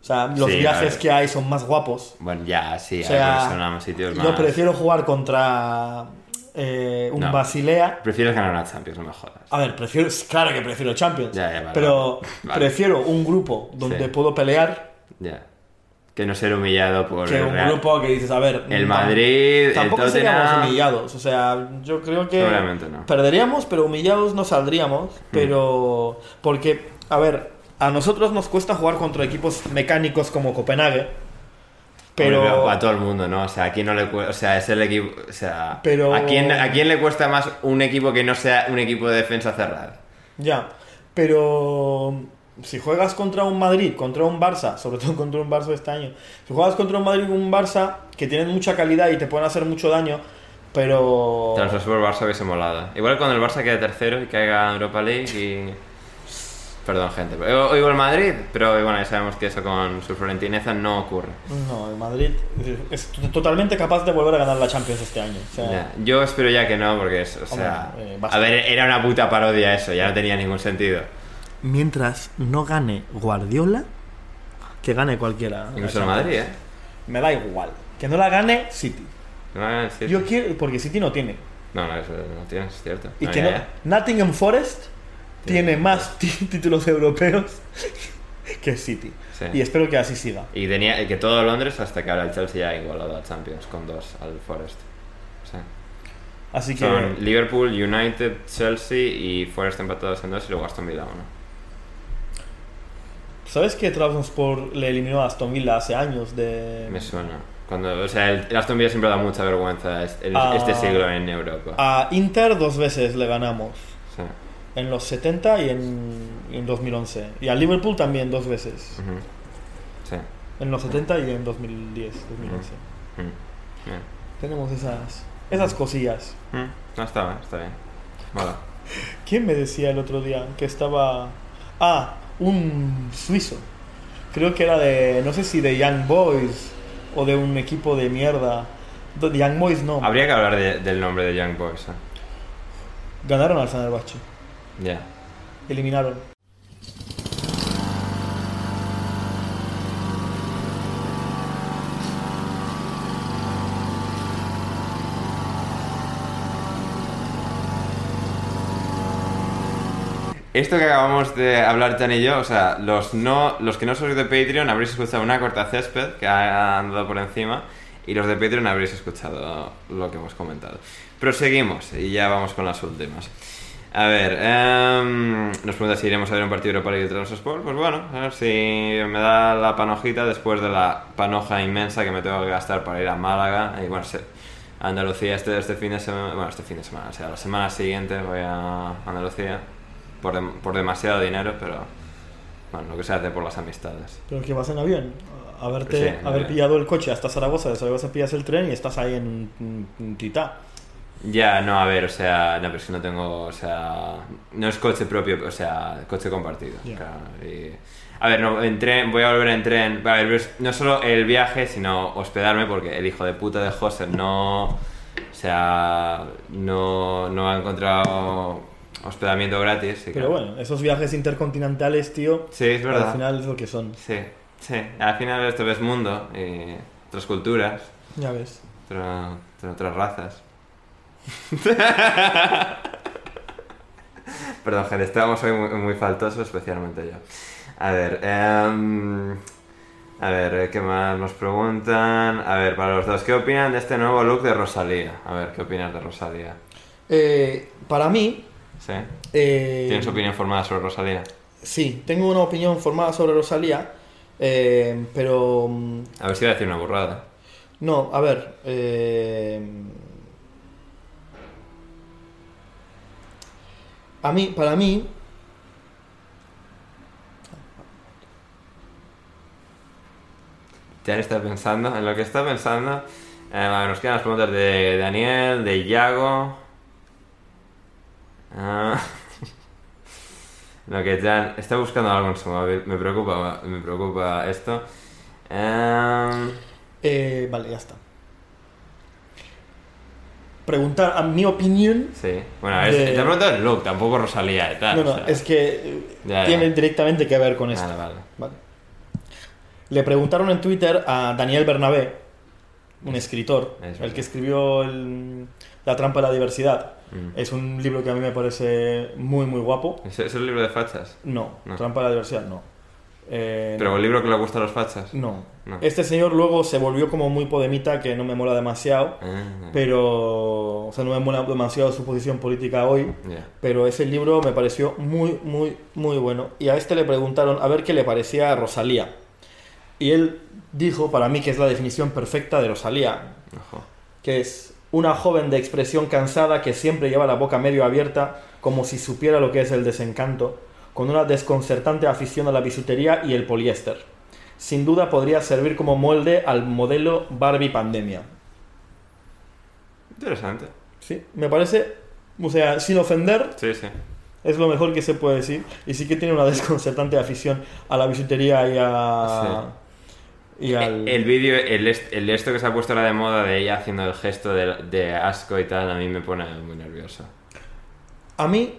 O sea, los Sí, viajes que hay son más guapos. Bueno, ya, sí, O sea, sitios más... yo prefiero jugar contra eh, un No. Basilea. Prefieres ganar una Champions, no me jodas. A ver, prefiero, claro que prefiero Champions. Ya, ya, vale, pero. Vale. prefiero un grupo donde Sí. puedo pelear Ya. Que no ser humillado por que el un Real. grupo que dices, a ver. El mm, Madrid, el Tampoco seríamos Tottenham. humillados. O sea, yo creo que. No. Mm. Perderíamos, pero humillados no saldríamos. Pero. Porque, a ver, a nosotros nos cuesta jugar contra equipos mecánicos como Copenhague. Pero. A todo el mundo, ¿no? O sea, a quién no le cuesta. O sea, es el equipo. O sea, Pero- ¿a, quién, ¿a quién le cuesta más un equipo que no sea un equipo de defensa cerrada? Ya, pero si juegas contra un Madrid, contra un Barça, sobre todo contra un Barça este año, si juegas contra un Madrid y un Barça que tienen mucha calidad y te pueden hacer mucho daño, pero... Transport Barça hubiese molado. Igual cuando el Barça quede tercero y caiga en Europa League y. Perdón, gente. O- Oigo el Madrid, pero bueno, ya sabemos que eso con su florentineza no ocurre. No, el Madrid es totalmente capaz de volver a ganar la Champions este año. O sea, Ya, Yo espero ya que no, porque es, o sea, Hombre, eh, a ver, era una puta parodia eso, ya no tenía ningún sentido. Mientras no gane Guardiola, que gane cualquiera. Incluso el. Madrid, ¿eh? Me da igual. Que no la gane City. No. Yo quiero, porque City no tiene. no, no, eso no tienes, es cierto. Y No, que ya, no, ya. Nottingham Forest tiene más tí- títulos europeos que City. Sí. Y espero que así siga. Y tenía que todo Londres hasta que ahora el Chelsea ya ha igualado a Champions con dos al Forest. Sí. Así que Son Liverpool, United, Chelsea y Forest empatados en dos y luego Aston Villa uno. ¿Sabes que Trabzonspor le eliminó a Aston Villa hace años de Me suena. Cuando, o sea, el, el Aston Villa siempre da mucha vergüenza este, el- Ah. este siglo en Europa. a Inter dos veces le ganamos. Sí. En los 70 y en, en 2011. Y a Liverpool también dos veces. Ujú. Sí. En los 70 y en 2010, 2011. Mm. Bien. Tenemos esas, esas cosillas. No está bien, está bien. Mola. ¿Quién me decía el otro día que estaba... Ah, un suizo. Creo que era de, no sé si de Young Boys o de un equipo de mierda. De Young Boys no. Habría que hablar de- del nombre de Young Boys. ¿eh? Ganaron al Fenerbahce. Ya. Eliminaron. Esto que acabamos de hablar Jan y yo, o sea, los, no, los que no sois de Patreon habréis escuchado una corta césped que ha andado por encima y los de Patreon habréis escuchado lo que hemos comentado. Proseguimos y ya vamos con las últimas. A ver, em, nos pregunta si iremos a ver un partido Europa League de Transport. Pues bueno, a ver si me da la panojita después de la panoja inmensa que me tengo que gastar para ir a Málaga. Y bueno, a Andalucía este, este fin de semana, bueno, este fin de semana, o sea, la semana siguiente voy a Andalucía por, dem- por demasiado dinero, pero bueno, lo que se hace por las amistades. Pero que vas en avión. Haberte, sí, en haber avión. pillado el coche hasta Zaragoza, de Zaragoza pillas el tren y estás ahí en un- un titá. Ya, no, a ver, o sea, no, pero es que no tengo, o sea, no es coche propio, o sea, coche compartido. Ya. claro, y- a ver, no, en tren, voy a volver en tren, a ver, no solo el viaje, sino hospedarme, porque el hijo de puta de José no, o sea, no, no ha encontrado hospedamiento gratis. y Pero claro. bueno, esos viajes intercontinentales, tío, Sí, es verdad. al final es lo que son. Sí, sí, al final esto ves mundo, y otras culturas, Ya ves. otra- otras razas. Perdón, gente, estábamos hoy muy, muy faltosos, especialmente yo. A ver, em, a ver, ¿qué más nos preguntan? A ver, para los dos, ¿qué opinan de este nuevo look de Rosalía? A ver, ¿qué opinas de Rosalía? Eh, para mí... ¿Sí? eh, ¿Tienes opinión formada sobre Rosalía? Sí, tengo una opinión formada sobre Rosalía, eh, pero... mm, A ver si voy a decir una burrada. No, a ver... eh, a mí, para mí... Ya está pensando, en lo que está pensando. Eh, nos quedan las preguntas de Daniel, de Iago. Ah, lo que Jan está buscando algo en su móvil. Me preocupa, me preocupa esto. Eh, vale, ya está. Preguntar a mi opinión... sí. Bueno, De- te he preguntado el look, tampoco Rosalía y tal. No, no, o sea. es que eh, Ya, ya. tiene directamente que ver con esto. Vale, vale. Vale. Le preguntaron en Twitter a Daniel Bernabé un escritor, Es el que escribió el- La trampa de la diversidad. Mm. Es un libro que a mí me parece muy, muy guapo. ¿Es, es el libro de fachas? No, No. Trampa de la diversidad no. Eh, ¿Pero no. el libro que le gusta a los fachas? No. No. Este señor luego se volvió como muy podemita, que no me mola demasiado. Ah, Pero, o sea, no me mola demasiado su posición política hoy. Pero ese libro me pareció muy, muy, muy bueno. Y a este le preguntaron a ver qué le parecía a Rosalía. Y él dijo, para mí, que es la definición perfecta de Rosalía. Ojo. Que es una joven de expresión cansada que siempre lleva la boca medio abierta, como si supiera lo que es el desencanto, con una desconcertante afición a la bisutería y el poliéster. Sin duda podría servir como molde al modelo Barbie Pandemia. Interesante. Sí, me parece, o sea, sin ofender, Sí, sí. es lo mejor que se puede decir. Y sí que tiene una desconcertante afición a la bisutería y a. Y al. El vídeo, el, el esto que se ha puesto ahora de moda de ella haciendo el gesto de, de asco y tal, a mí me pone muy nervioso. A mí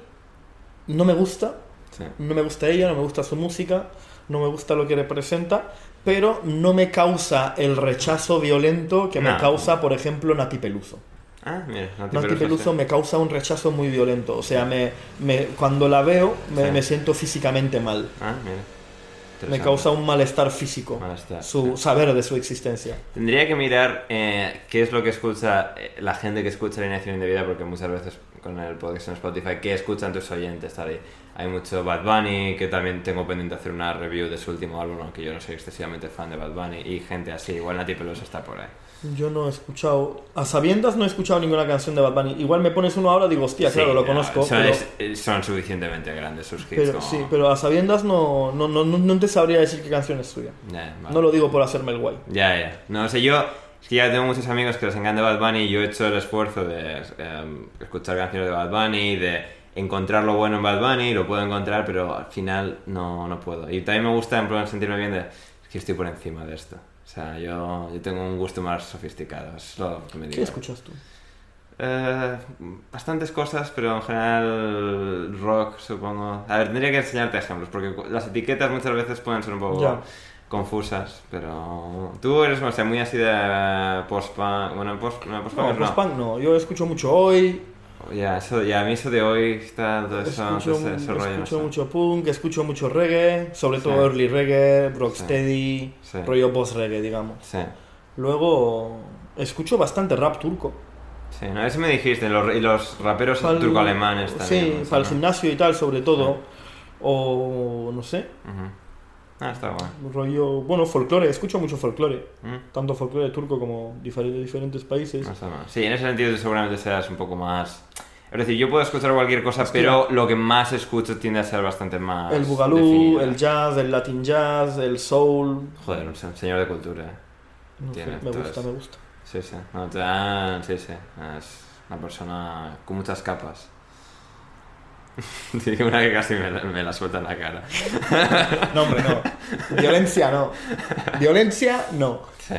no me gusta, Sí. no me gusta ella, no me gusta su música, no me gusta lo que representa, pero no me causa el rechazo violento que me No. causa, por ejemplo, Nati Peluso. Ah, mira, Nati Nati Peluso, Peluso sí. me causa un rechazo muy violento, o sea, me, me- cuando la veo me, Sí. me siento físicamente mal. Ah, mira. Me causa un malestar físico, Malestar, su sí. saber de su existencia. Tendría que mirar eh, qué es lo que escucha eh, la gente que escucha Alineación Indebida, porque muchas veces con el podcast en Spotify, ¿qué escuchan tus oyentes? Tal? Hay mucho Bad Bunny, que también tengo pendiente hacer una review de su último álbum, aunque yo no soy excesivamente fan de Bad Bunny, y gente así, igual Nati Peluso está por ahí. Yo no he escuchado, a sabiendas no he escuchado ninguna canción de Bad Bunny. Igual me pones uno ahora, digo, hostia, claro, lo no, conozco. Son, pero... es- son suficientemente grandes sus hits. Pero, como- sí, pero a sabiendas no, no, no, no- te sabría decir qué canción es suya. Vale. No lo digo por hacerme el guay. Ya, ya. No, o sea, yo es que ya tengo muchos amigos que les encanta Bad Bunny y yo he hecho el esfuerzo de eh, escuchar canciones de Bad Bunny, de encontrar lo bueno en Bad Bunny, lo puedo encontrar, pero al final no, no puedo. Y también me gusta en plan sentirme bien de es que estoy por encima de esto. O sea, yo, yo tengo un gusto más sofisticado, es lo que me digo. ¿Qué escuchas tú? Eh, bastantes cosas, pero en general rock, supongo. A ver, tendría que enseñarte ejemplos, porque las etiquetas muchas veces pueden ser un poco confusas, pero tú eres, no sé, muy así de post-punk, bueno, post, no, post-punk No, no. post-punk no. Yo escucho mucho hoy, Ya, eso, ya, a mí eso de hoy está todo eso, escucho, ese, ese rollo, no escucho mucho punk, escucho mucho reggae, sobre todo early reggae, rocksteady, Sí. rollo post reggae, digamos. Luego escucho bastante rap turco. sí, no, eso me dijiste, los, y los raperos turco-alemanes también. Sí, para el gimnasio y tal, sobre todo. O no sé, Ujú. Ah, está guay. rollo. Bueno, folclore, escucho mucho folclore. Mm. Tanto folclore turco como de diferentes países. No está mal. Sí, en ese sentido seguramente serás un poco más... Es decir, yo puedo escuchar cualquier cosa, pero lo que más escucho tiende a ser bastante más El bugalú, definido. el jazz, el latin jazz, el soul. Joder, un se- señor de cultura. eh. No sé, me gusta, me gusta. Sí, sí. No, te dan- Sí, sí. Es una persona con muchas capas. Tiene una que casi me, la- me la suelta en la cara. No, hombre, no. Violencia no. Violencia no. Sí.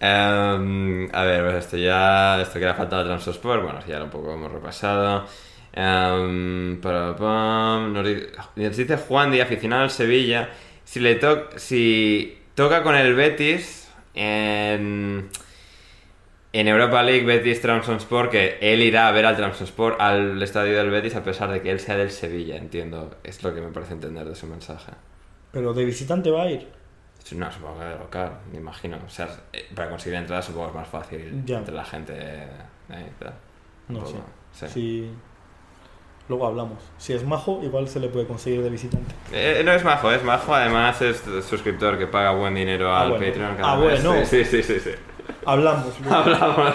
Em, a ver, pues esto ya. Esto que era falta de Transosport. Bueno, ya un poco hemos repasado. Para, pam, nos di- nos dice Juan de aficionado al Sevilla. Si le toca. Si toca con el Betis en. En Europa League, Betis Trabzonspor, que él irá a ver al Trabzonspor al estadio del Betis a pesar de que él sea del Sevilla, entiendo. Es lo que me parece entender de su mensaje. Pero de visitante va a ir. No, supongo que de local, me imagino. O sea, eh, para conseguir entradas supongo que es más fácil Ya. entre la gente eh, tal. No sé. sí. Si... Luego hablamos. Si es majo, igual se le puede conseguir de visitante. Eh, no es majo, es majo. Además es suscriptor que paga buen dinero Ah, al bueno. Patreon. cada Ah, mes. bueno. Sí, sí, sí, sí. Hablamos. luego. Hablamos.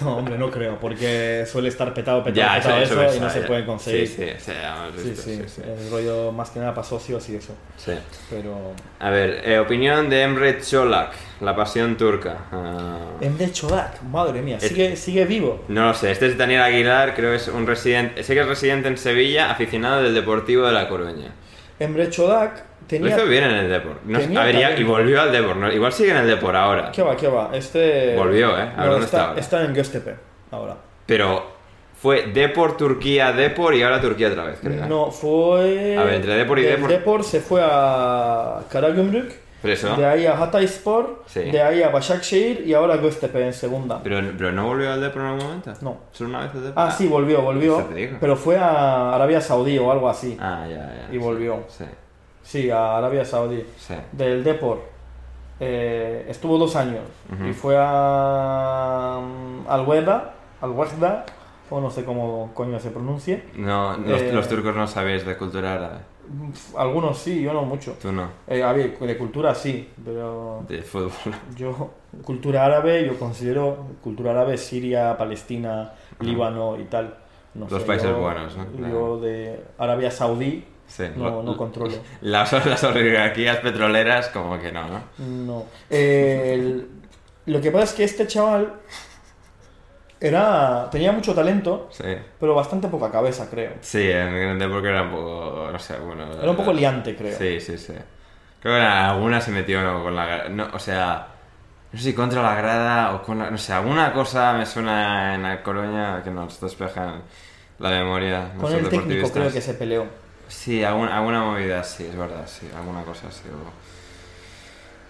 No, hombre, no creo, porque suele estar petado, petado, ya, petado eso, eso, eso, y no se ya. puede conseguir. Sí, sí, sí, Sí, visto, sí, sí, sí. El rollo más que nada para socios y eso. Sí. Pero. A ver, eh, opinión de Emre Cholak, la pasión turca. Ah, Emre Chodak, madre mía, Es- sigue, sigue vivo. No lo sé, este es Daniel Aguilar, creo que es un residente, sé que es residente en Sevilla, aficionado del Deportivo de La Coruña. Emre Chodak Lo tenía. hizo bien en el Deport. No, tenía a ver, ya- y volvió al Deport. ¿no? Igual sigue en el Deport ahora. ¿Qué va, qué va? Este. Volvió, ¿eh? A ver, ¿dónde está está, está en Göztepe ahora. Pero fue Deport, Turquía, Deport y ahora Turquía otra vez, creo. No, fue. A ver, entre Depor y Depor. Depor se fue a Karagümrük Pero eso. De ahí a Hatayspor, Sí. de ahí a Başakşehir y ahora Göztepe en segunda. Pero, pero no volvió al Depor en algún momento. No. ¿Solo una vez al Depor? Ah, sí, volvió, volvió. Pero fue a Arabia Saudí o algo así. Ah, ya, ya. Y volvió. Sí, Sí, a Arabia Saudí. sí. Del Depor. eh, estuvo dos años. Y fue a. mm, Al Weda, al Wehda, o no sé cómo coño se pronuncie. No, los, Eh, los turcos no sabéis de cultura árabe. Algunos sí, yo no mucho. Tú no. Eh, a ver, de cultura sí, pero De fútbol. yo, cultura árabe, yo considero cultura árabe Siria, Palestina, Líbano y tal. No Los sé, países yo- buenos, ¿no? Yo de Arabia Saudí Sí. no, no controlo. Las, las oligarquías petroleras, como que no, ¿no? No. Eh, el- lo que pasa es que este chaval era tenía mucho talento, Sí. pero bastante poca cabeza, creo. Sí, en en Depor era un poco. No sé, bueno. Era un poco liante, creo. Sí, sí, sí. Creo que en alguna se metió con la. No, o sea. No sé si contra la grada o con la. No sé, alguna cosa me suena en la Coruña que nos despejan la memoria. Con el técnico creo que se peleó. Sí, alguna, alguna movida, sí, es verdad, sí, alguna cosa sí.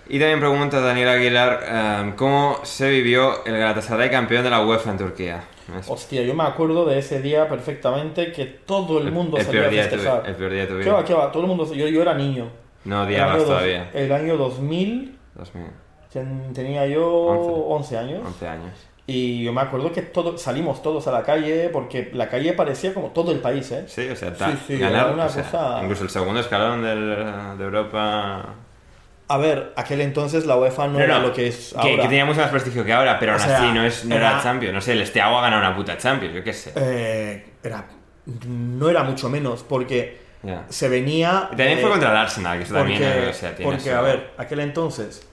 Y también pregunta Daniel Aguilar, em, ¿cómo se vivió el Galatasaray campeón de la UEFA en Turquía? Es- Hostia, yo me acuerdo de ese día perfectamente que todo el mundo el salía peor a de tu- festejar. el peor día de tu vida. ¿Qué va, qué va? Todo el mundo, yo, yo era niño. No, El dos- todavía. El año 2000 2000, ten- tenía yo 11, años. 11 años. Y yo me acuerdo que todo, salimos todos a la calle porque la calle parecía como todo el país, ¿eh? Sí, o sea, ta- Sí, sí, ganar, una o sea, cosa- incluso el segundo escalón del- de Europa... A ver, aquel entonces la UEFA no, era lo que es ahora. que tenía mucho más prestigio que ahora, pero O aún sea, así no, es, no era, era- Champions. No sé, el Esteago ha ganado una puta Champions, yo qué sé. Eh, era, no era mucho menos porque Ya. se venía... Y también eh, fue contra el Arsenal, que eso porque, también, o sea, tiene porque su- a ver, aquel entonces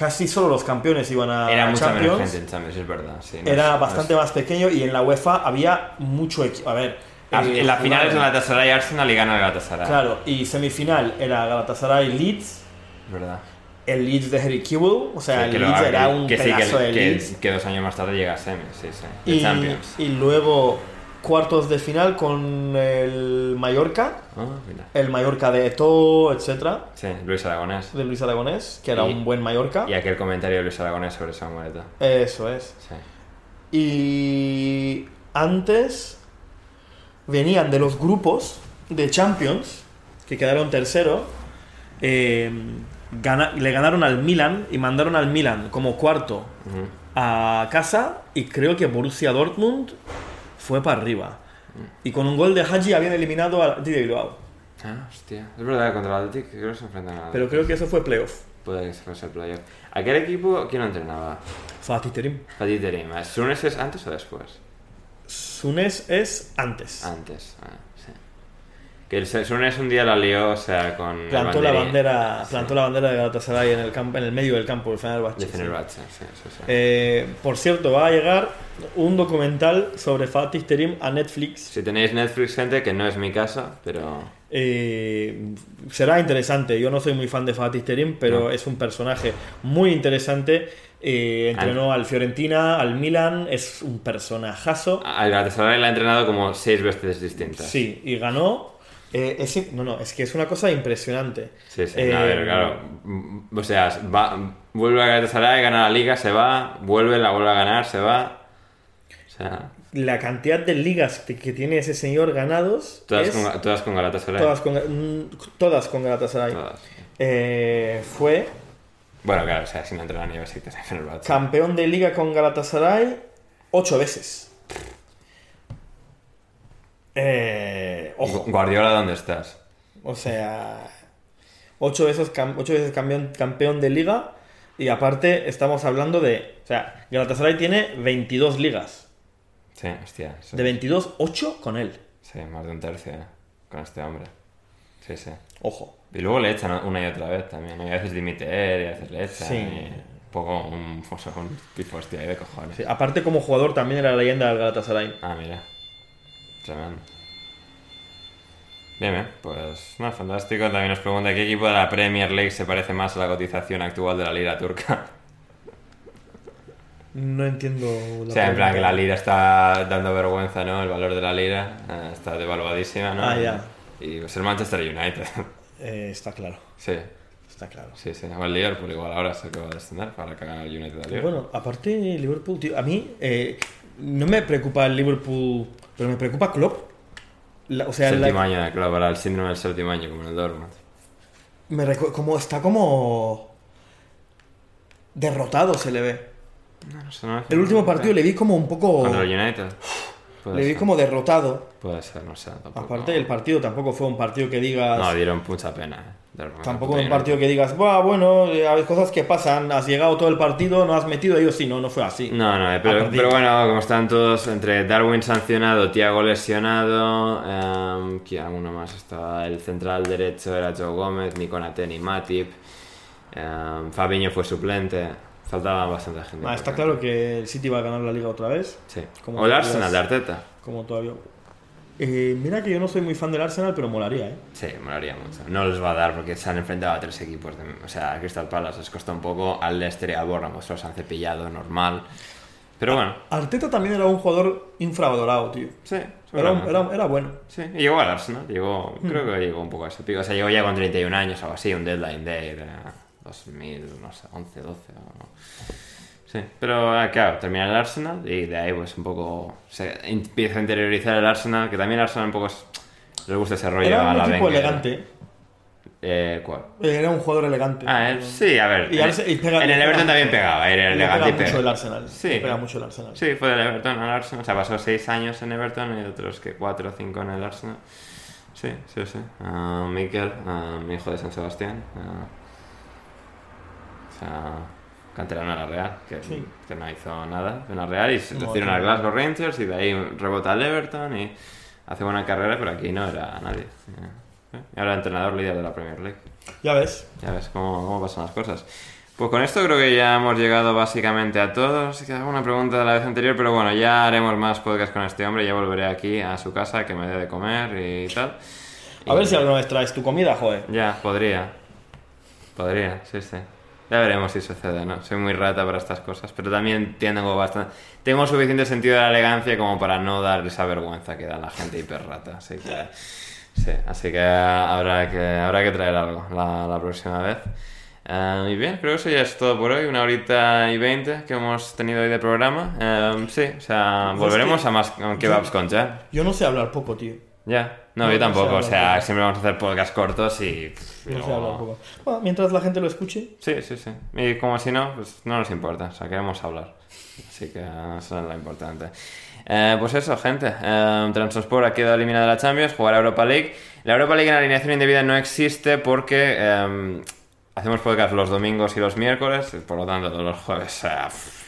casi solo los campeones iban a Era mucha menos Champions. gente en Champions, es verdad. sí, no Era es- bastante no más pequeño y en la UEFA había mucho equipo. A ver. es- eh, En la final es Galatasaray Arsenal y gana el Galatasaray. Claro, y semifinal era Galatasaray Leeds. ¿Verdad? El Leeds de Harry Kewell. O sea, Sí, el lo- Leeds era un que sí, que- pedazo de Leeds. que dos años más tarde llega a semis, sí, sí. Y, Champions. y luego cuartos de final con el Mallorca. Ah, mira. El Mallorca de Eto'o, etcétera. Sí, Luis Aragonés. De Luis Aragonés, que era Y- un buen Mallorca. Y aquel comentario de Luis Aragonés sobre Samuel Eto'o. Eso es. Sí. Y antes venían de los grupos de Champions, que quedaron tercero, eh, gana- le ganaron al Milan y mandaron al Milan como cuarto a casa y creo que Borussia Dortmund fue para arriba. Y con un gol de Haji habían eliminado Athletic de Bilbao. Ah, hostia. Es verdad, contra el Athletic creo que se enfrentan a... Pero creo que eso fue playoff. Puede que se fuese playoff. ¿Aquel equipo quién lo entrenaba? Fatih Terim. Fatih Terim. ¿Sunes es antes o después? Sunes es antes. Antes, ah. Que el Sunes un día la lió, o sea, con... Plantó la bandera, Sí. plantó la bandera de Galatasaray en el campo, en el medio del campo del Fenerbahce. De. Fenerbahce, sí, sí, sí. Eh, por cierto, va a llegar un documental sobre Fatih Terim a Netflix. Si tenéis Netflix, gente, que no es mi caso, pero... Eh, será interesante. Yo no soy muy fan de Fatih Terim, pero No. es un personaje muy interesante. Eh, entrenó al Fiorentina, al Milan, es un personajazo. Al Galatasaray la ha entrenado como seis veces distintas. Sí, y ganó. Eh, es, no, no, es que es una cosa impresionante. Sí, sí, Eh, a ver, claro. O sea, va, vuelve a Galatasaray, gana la liga, se va, vuelve, la vuelve a ganar, se va. O sea, La cantidad de ligas que que tiene ese señor ganados todas, es- con, todas con Galatasaray. todas con, mm, todas con Galatasaray. Todas. Eh, fue Bueno, claro, o sea, sin entrar a Fenerbahce. campeón de liga con Galatasaray ocho veces. Eh, ojo, Gu- Guardiola, ¿dónde estás? o sea, ocho veces, cam- ocho veces campeón, campeón de liga y aparte estamos hablando de, o sea, Galatasaray tiene 22 ligas. Sí, hostia. sí. De 22, 8 con él. Sí, más de un tercio eh, con este hombre. Sí, sí. Ojo. Y luego le echan una y otra vez también. ¿no? Y a veces dimite él, y a veces le echan. Sí. y un poco un, o sea, un pifo hostia de cojones. Sí, aparte como jugador también era la leyenda del Galatasaray. Ah, mira. Tremendo. Bien, bien, pues no, fantástico. También nos pregunta qué equipo de la Premier League se parece más a la cotización actual de la lira turca. No entiendo la O sea, en plan que la lira está dando vergüenza, ¿no? El valor de la lira eh, está devaluadísima, ¿no? Ah, ya. Y es el Manchester United. Eh, está claro. sí. Está claro. Sí, sí. O el Liverpool igual ahora se acaba de descender para que gane el United al Liverpool. Bueno, aparte Liverpool, tío, a mí eh, no me preocupa el Liverpool, pero me preocupa Klopp. La- o sea, la- club, para el síndrome del séptimo año, como en el Dortmund. me recu- como está como derrotado se le ve. No, no sé, no El último partido le vi como un poco Contra el United. Puede le vi ser. como derrotado. Puede ser, no sé. Tampoco... Aparte el partido tampoco fue un partido que digas No, dieron mucha pena. eh. Tampoco un partido que digas, "Buah, bueno, eh, hay cosas que pasan, has llegado todo el partido, no has metido ellos sí, no, no fue así." No, no, eh, pero, bueno, como están todos entre Darwin sancionado, Tiago lesionado, em, ¿quién alguno más? Estaba el central derecho era Joe Gómez, ni Konate ni Matip, em, Fabiño fue suplente, faltaba bastante gente. Ah, está claro que el City va a ganar la liga otra vez, Sí. como O el Arsenal de Arteta. como todavía. Eh, mira que yo no soy muy fan del Arsenal, pero molaría, ¿eh? Sí, molaría mucho. No les va a dar porque se han enfrentado a tres equipos. de- o sea, a Crystal Palace les costó un poco, al Leicester y al Bournemouth los han cepillado normal. Pero bueno, Arteta también era un jugador infravalorado, tío. sí. Era, era, era bueno. Sí, y llegó al Arsenal, llegó, Hmm. creo que llegó un poco a ese pico. O sea, llegó ya con 31 años o algo así, un deadline day de 2000, no sé, 11, 12 o... Sí, pero ah, claro, termina el Arsenal y de ahí pues un poco se empieza a interiorizar el Arsenal, que también el Arsenal un poco es- les gusta ese rollo Era a un la equipo Wenger. elegante. Eh, ¿Cuál? Era un jugador elegante. Ah, él, sí, a ver. Y en, Arse- y pega- en el Everton también pegaba, era Le elegante y pega mucho el Arsenal. Sí. Le pega mucho el Arsenal. Sí, fue del Everton al Arsenal. O sea, pasó seis años en Everton y otros que cuatro o cinco en el Arsenal. Sí, sí, sí. Ah, Mikel, ah, mi hijo de San Sebastián. ah, o sea, canterano de la Real, que, Sí. que no hizo nada en la Real y se No, hicieron al Glasgow Rangers y de ahí rebota al Everton y hace buena carrera, pero aquí no era nadie. Eh, Y ahora entrenador líder de la Premier League. Ya ves. Ya ves cómo, cómo pasan las cosas. Pues con esto creo que ya hemos llegado básicamente a todo. Sí que hago una pregunta de la vez anterior, pero bueno, ya haremos más podcast con este hombre. Ya volveré aquí a su casa que me dé de comer y tal. A Y- ver si alguna vez traes tu comida, joder. Ya, podría. Podría, sí, sí. Ya veremos si sucede, ¿no? Soy muy rata para estas cosas, pero también tengo bastante... Tengo suficiente sentido de la elegancia como para no dar esa vergüenza que da la gente hiperrata, así que... Sí, así que habrá que, habrá que traer algo la, la próxima vez. Eh, y bien, creo que eso ya es todo por hoy. Una horita y veinte que hemos tenido hoy de programa. Eh, sí, o sea, Pues volveremos a más kebabs con Jan. Yo no sé hablar poco, tío. Ya, no, No, yo tampoco. O sea, poco. siempre vamos a hacer podcasts cortos y... No luego-. Bueno, mientras la gente lo escuche. Sí, sí, sí. Y como si no, pues no nos importa. O sea, queremos hablar. Así que eso es lo importante. Eh, pues eso, gente. Eh, Transport ha quedado eliminada de la Champions, jugará Europa League. La Europa League en alineación indebida no existe porque eh, hacemos podcast los domingos y los miércoles, por lo tanto todos los jueves. pff,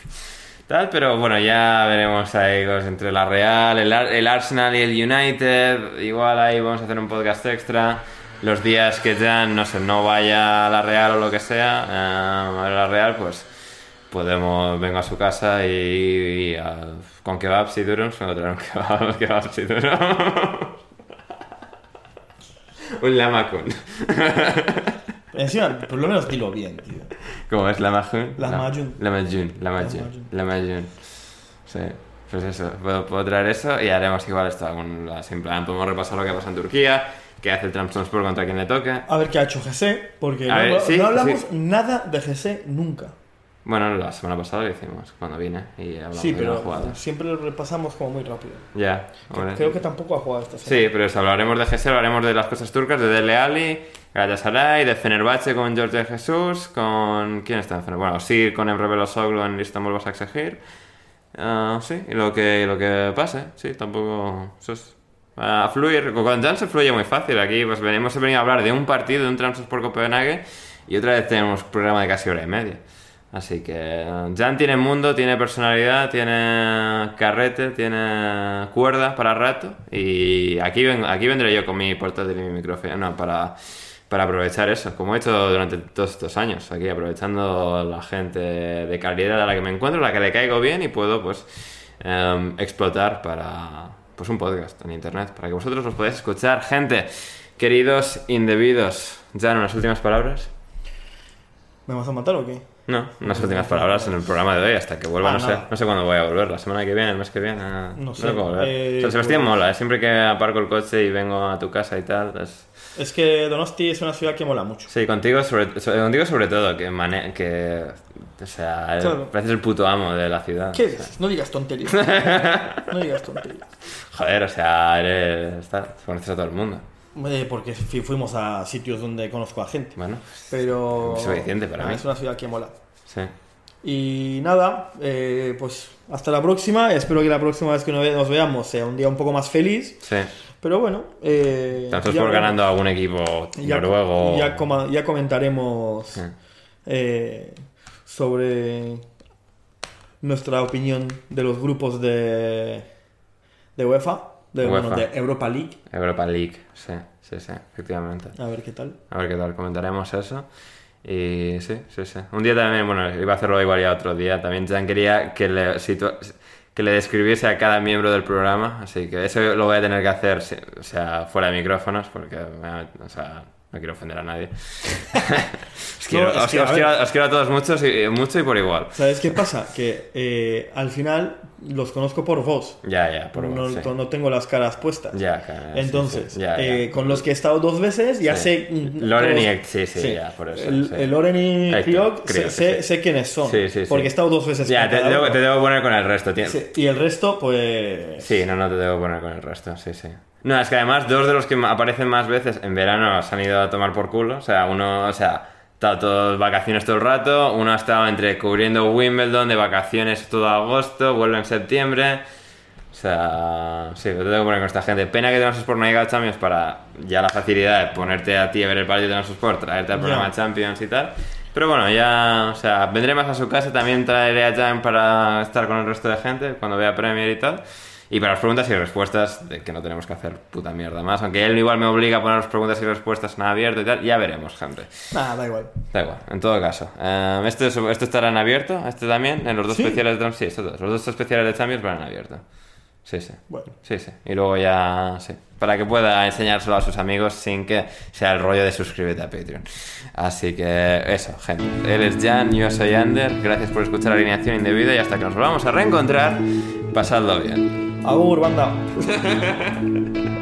pero bueno, ya veremos ahí cosas entre la Real, el, Ar- el Arsenal y el United. Igual ahí vamos a hacer un podcast extra. Los días que ya, no sé, no vaya a la Real o lo que sea, eh, a la Real, pues podemos, vengo a su casa y, y, ah, con kebabs y vengo a traer un kebab, kebabs y durums. un lamakun. Encima, por lo menos dilo bien, tío. ¿Cómo es lamakun? Lamajun. Lamajun, lamajun, lamajun. Sí, pues eso, puedo, puedo traer eso y haremos igual esto, en plan, podemos repasar lo que pasa en Turquía, qué hace el Trabzonspor contra quien le toque. A ver qué ha hecho GC, porque no, ver, sí, no hablamos sí. nada de GC nunca. Bueno, la semana pasada lo hicimos, cuando vine y hablamos Sí, de las pero jugadas. siempre lo repasamos como muy rápido. Ya. Creo que tampoco ha jugado esta semana. Sí, pero eso, hablaremos de GS, hablaremos de las cosas turcas, de Dele Alli, Galatasaray, de Fenerbahce con George Jesús, con... ¿Quién está en Fenerbahce? Bueno, sí, con Emre Belosoglu en Istanbul Basaksehir. Ah, sí, y lo que, lo que pase, sí, tampoco... Eso es... A fluir, con Jan se fluye muy fácil. Aquí pues venimos, hemos venido a hablar de un partido, de un Transport Copenhague, y otra vez tenemos un programa de casi hora y media. Así que Jan tiene mundo, tiene personalidad, tiene carrete, tiene cuerda para rato. Y aquí, aquí vendré yo con mi portátil y mi micrófono no, para, para aprovechar eso, como he hecho durante todos estos años. Aquí aprovechando la gente de calidad a la que me encuentro, a la que le caigo bien y puedo pues em, explotar para pues un podcast en internet, para que vosotros los podáis escuchar. Gente, queridos indebidos, Jan, unas últimas palabras. ¿Me vas a matar o qué? No, unas últimas palabras en el programa de hoy hasta que vuelva, Ah, no sé, no sé cuándo voy a volver, la semana que viene, el mes que viene, ah, No sé, puedo volver. eh, San Sebastián pues- mola, ¿eh? siempre que aparco el coche y vengo a tu casa y tal, es, Es que Donosti es una ciudad que mola mucho. Sí, contigo sobre, sobre- contigo sobre todo, que, mane- que o sea, Claro. pareces el puto amo de la ciudad. ¿Qué dices? No digas tonterías. no digas tonterías. Joder, o sea, eres, está, conoces a todo el mundo. Eh, porque fuimos a sitios donde conozco a gente. Bueno, Pero. Es suficiente para mí. Es una ciudad que mola. sí. Y nada, eh, pues hasta la próxima. Espero que la próxima vez que nos ve- nos veamos sea un día un poco más feliz. Sí. Pero bueno, eh, Tanto por ganando a algún equipo ya, noruego. ya, coma- ya comentaremos Sí. eh, sobre nuestra opinión de los grupos de, de UEFA, de, bueno, UEFA. de Europa League. Europa League, sí, sí, sí, efectivamente. A ver qué tal. A ver qué tal, comentaremos eso. Y sí, sí, sí. Un día también, bueno, iba a hacerlo igual ya otro día. También Jan quería que le, que le describiese a cada miembro del programa. Así que eso lo voy a tener que hacer, o sea, fuera de micrófonos, porque, o sea, no quiero ofender a nadie. os, quiero, No, es os- que, os a quiero- os quiero a todos muchos y, mucho y por igual. ¿Sabes qué pasa? Que eh, al final los conozco por voz. Ya, ya, por no, sí. no tengo las caras puestas. Ya, claro, sí, Entonces, sí, ya. eh, con los que he estado dos veces, ya Sí. sé. Loren y Ek- sí, sí, ya, por eso, El, sí. Loren y Kriok, sé, sé- sí. sé quiénes son. Sí, sí, sí. Porque he estado dos veces Ya, te, debo, te debo poner con el resto. Sí, Y el resto, pues. Sí, no, no te debo poner con el resto, sí, sí. No, es que además dos de los que aparecen más veces en verano se han ido a tomar por culo. O sea, uno, o sea, está todos vacaciones todo el rato. Uno ha estado entre cubriendo Wimbledon de vacaciones todo agosto, vuelve en septiembre. O sea, sí, te tengo que poner con esta gente. Pena que tenemos Sport no llega a Champions para ya la facilidad de ponerte a ti a ver el partido de nuestro Sport, traerte al programa Ya. Champions y tal. Pero bueno, ya, o sea, vendré más a su casa, también traeré a Jan para estar con el resto de gente cuando vea Premier y tal. Y para las preguntas y respuestas, de que no tenemos que hacer puta mierda más. Aunque él igual me obliga a poner las preguntas y respuestas en abierto y tal, ya veremos, gente. Nada, da igual. Da igual, en todo caso. Eh, este, es- esto estará en abierto, este también, en los dos ¿Sí? especiales de Sí, estos dos. Los dos especiales de Champions van en abierto. Sí, sí. Bueno. Sí, sí. Y luego ya, sí. Para que pueda enseñárselo a sus amigos sin que sea el rollo de suscríbete a Patreon. Así que eso, gente. Él es Jan, yo soy Ander. Gracias por escuchar Alineación Indebida y hasta que nos volvamos a reencontrar, pasadlo bien. Agur, banda.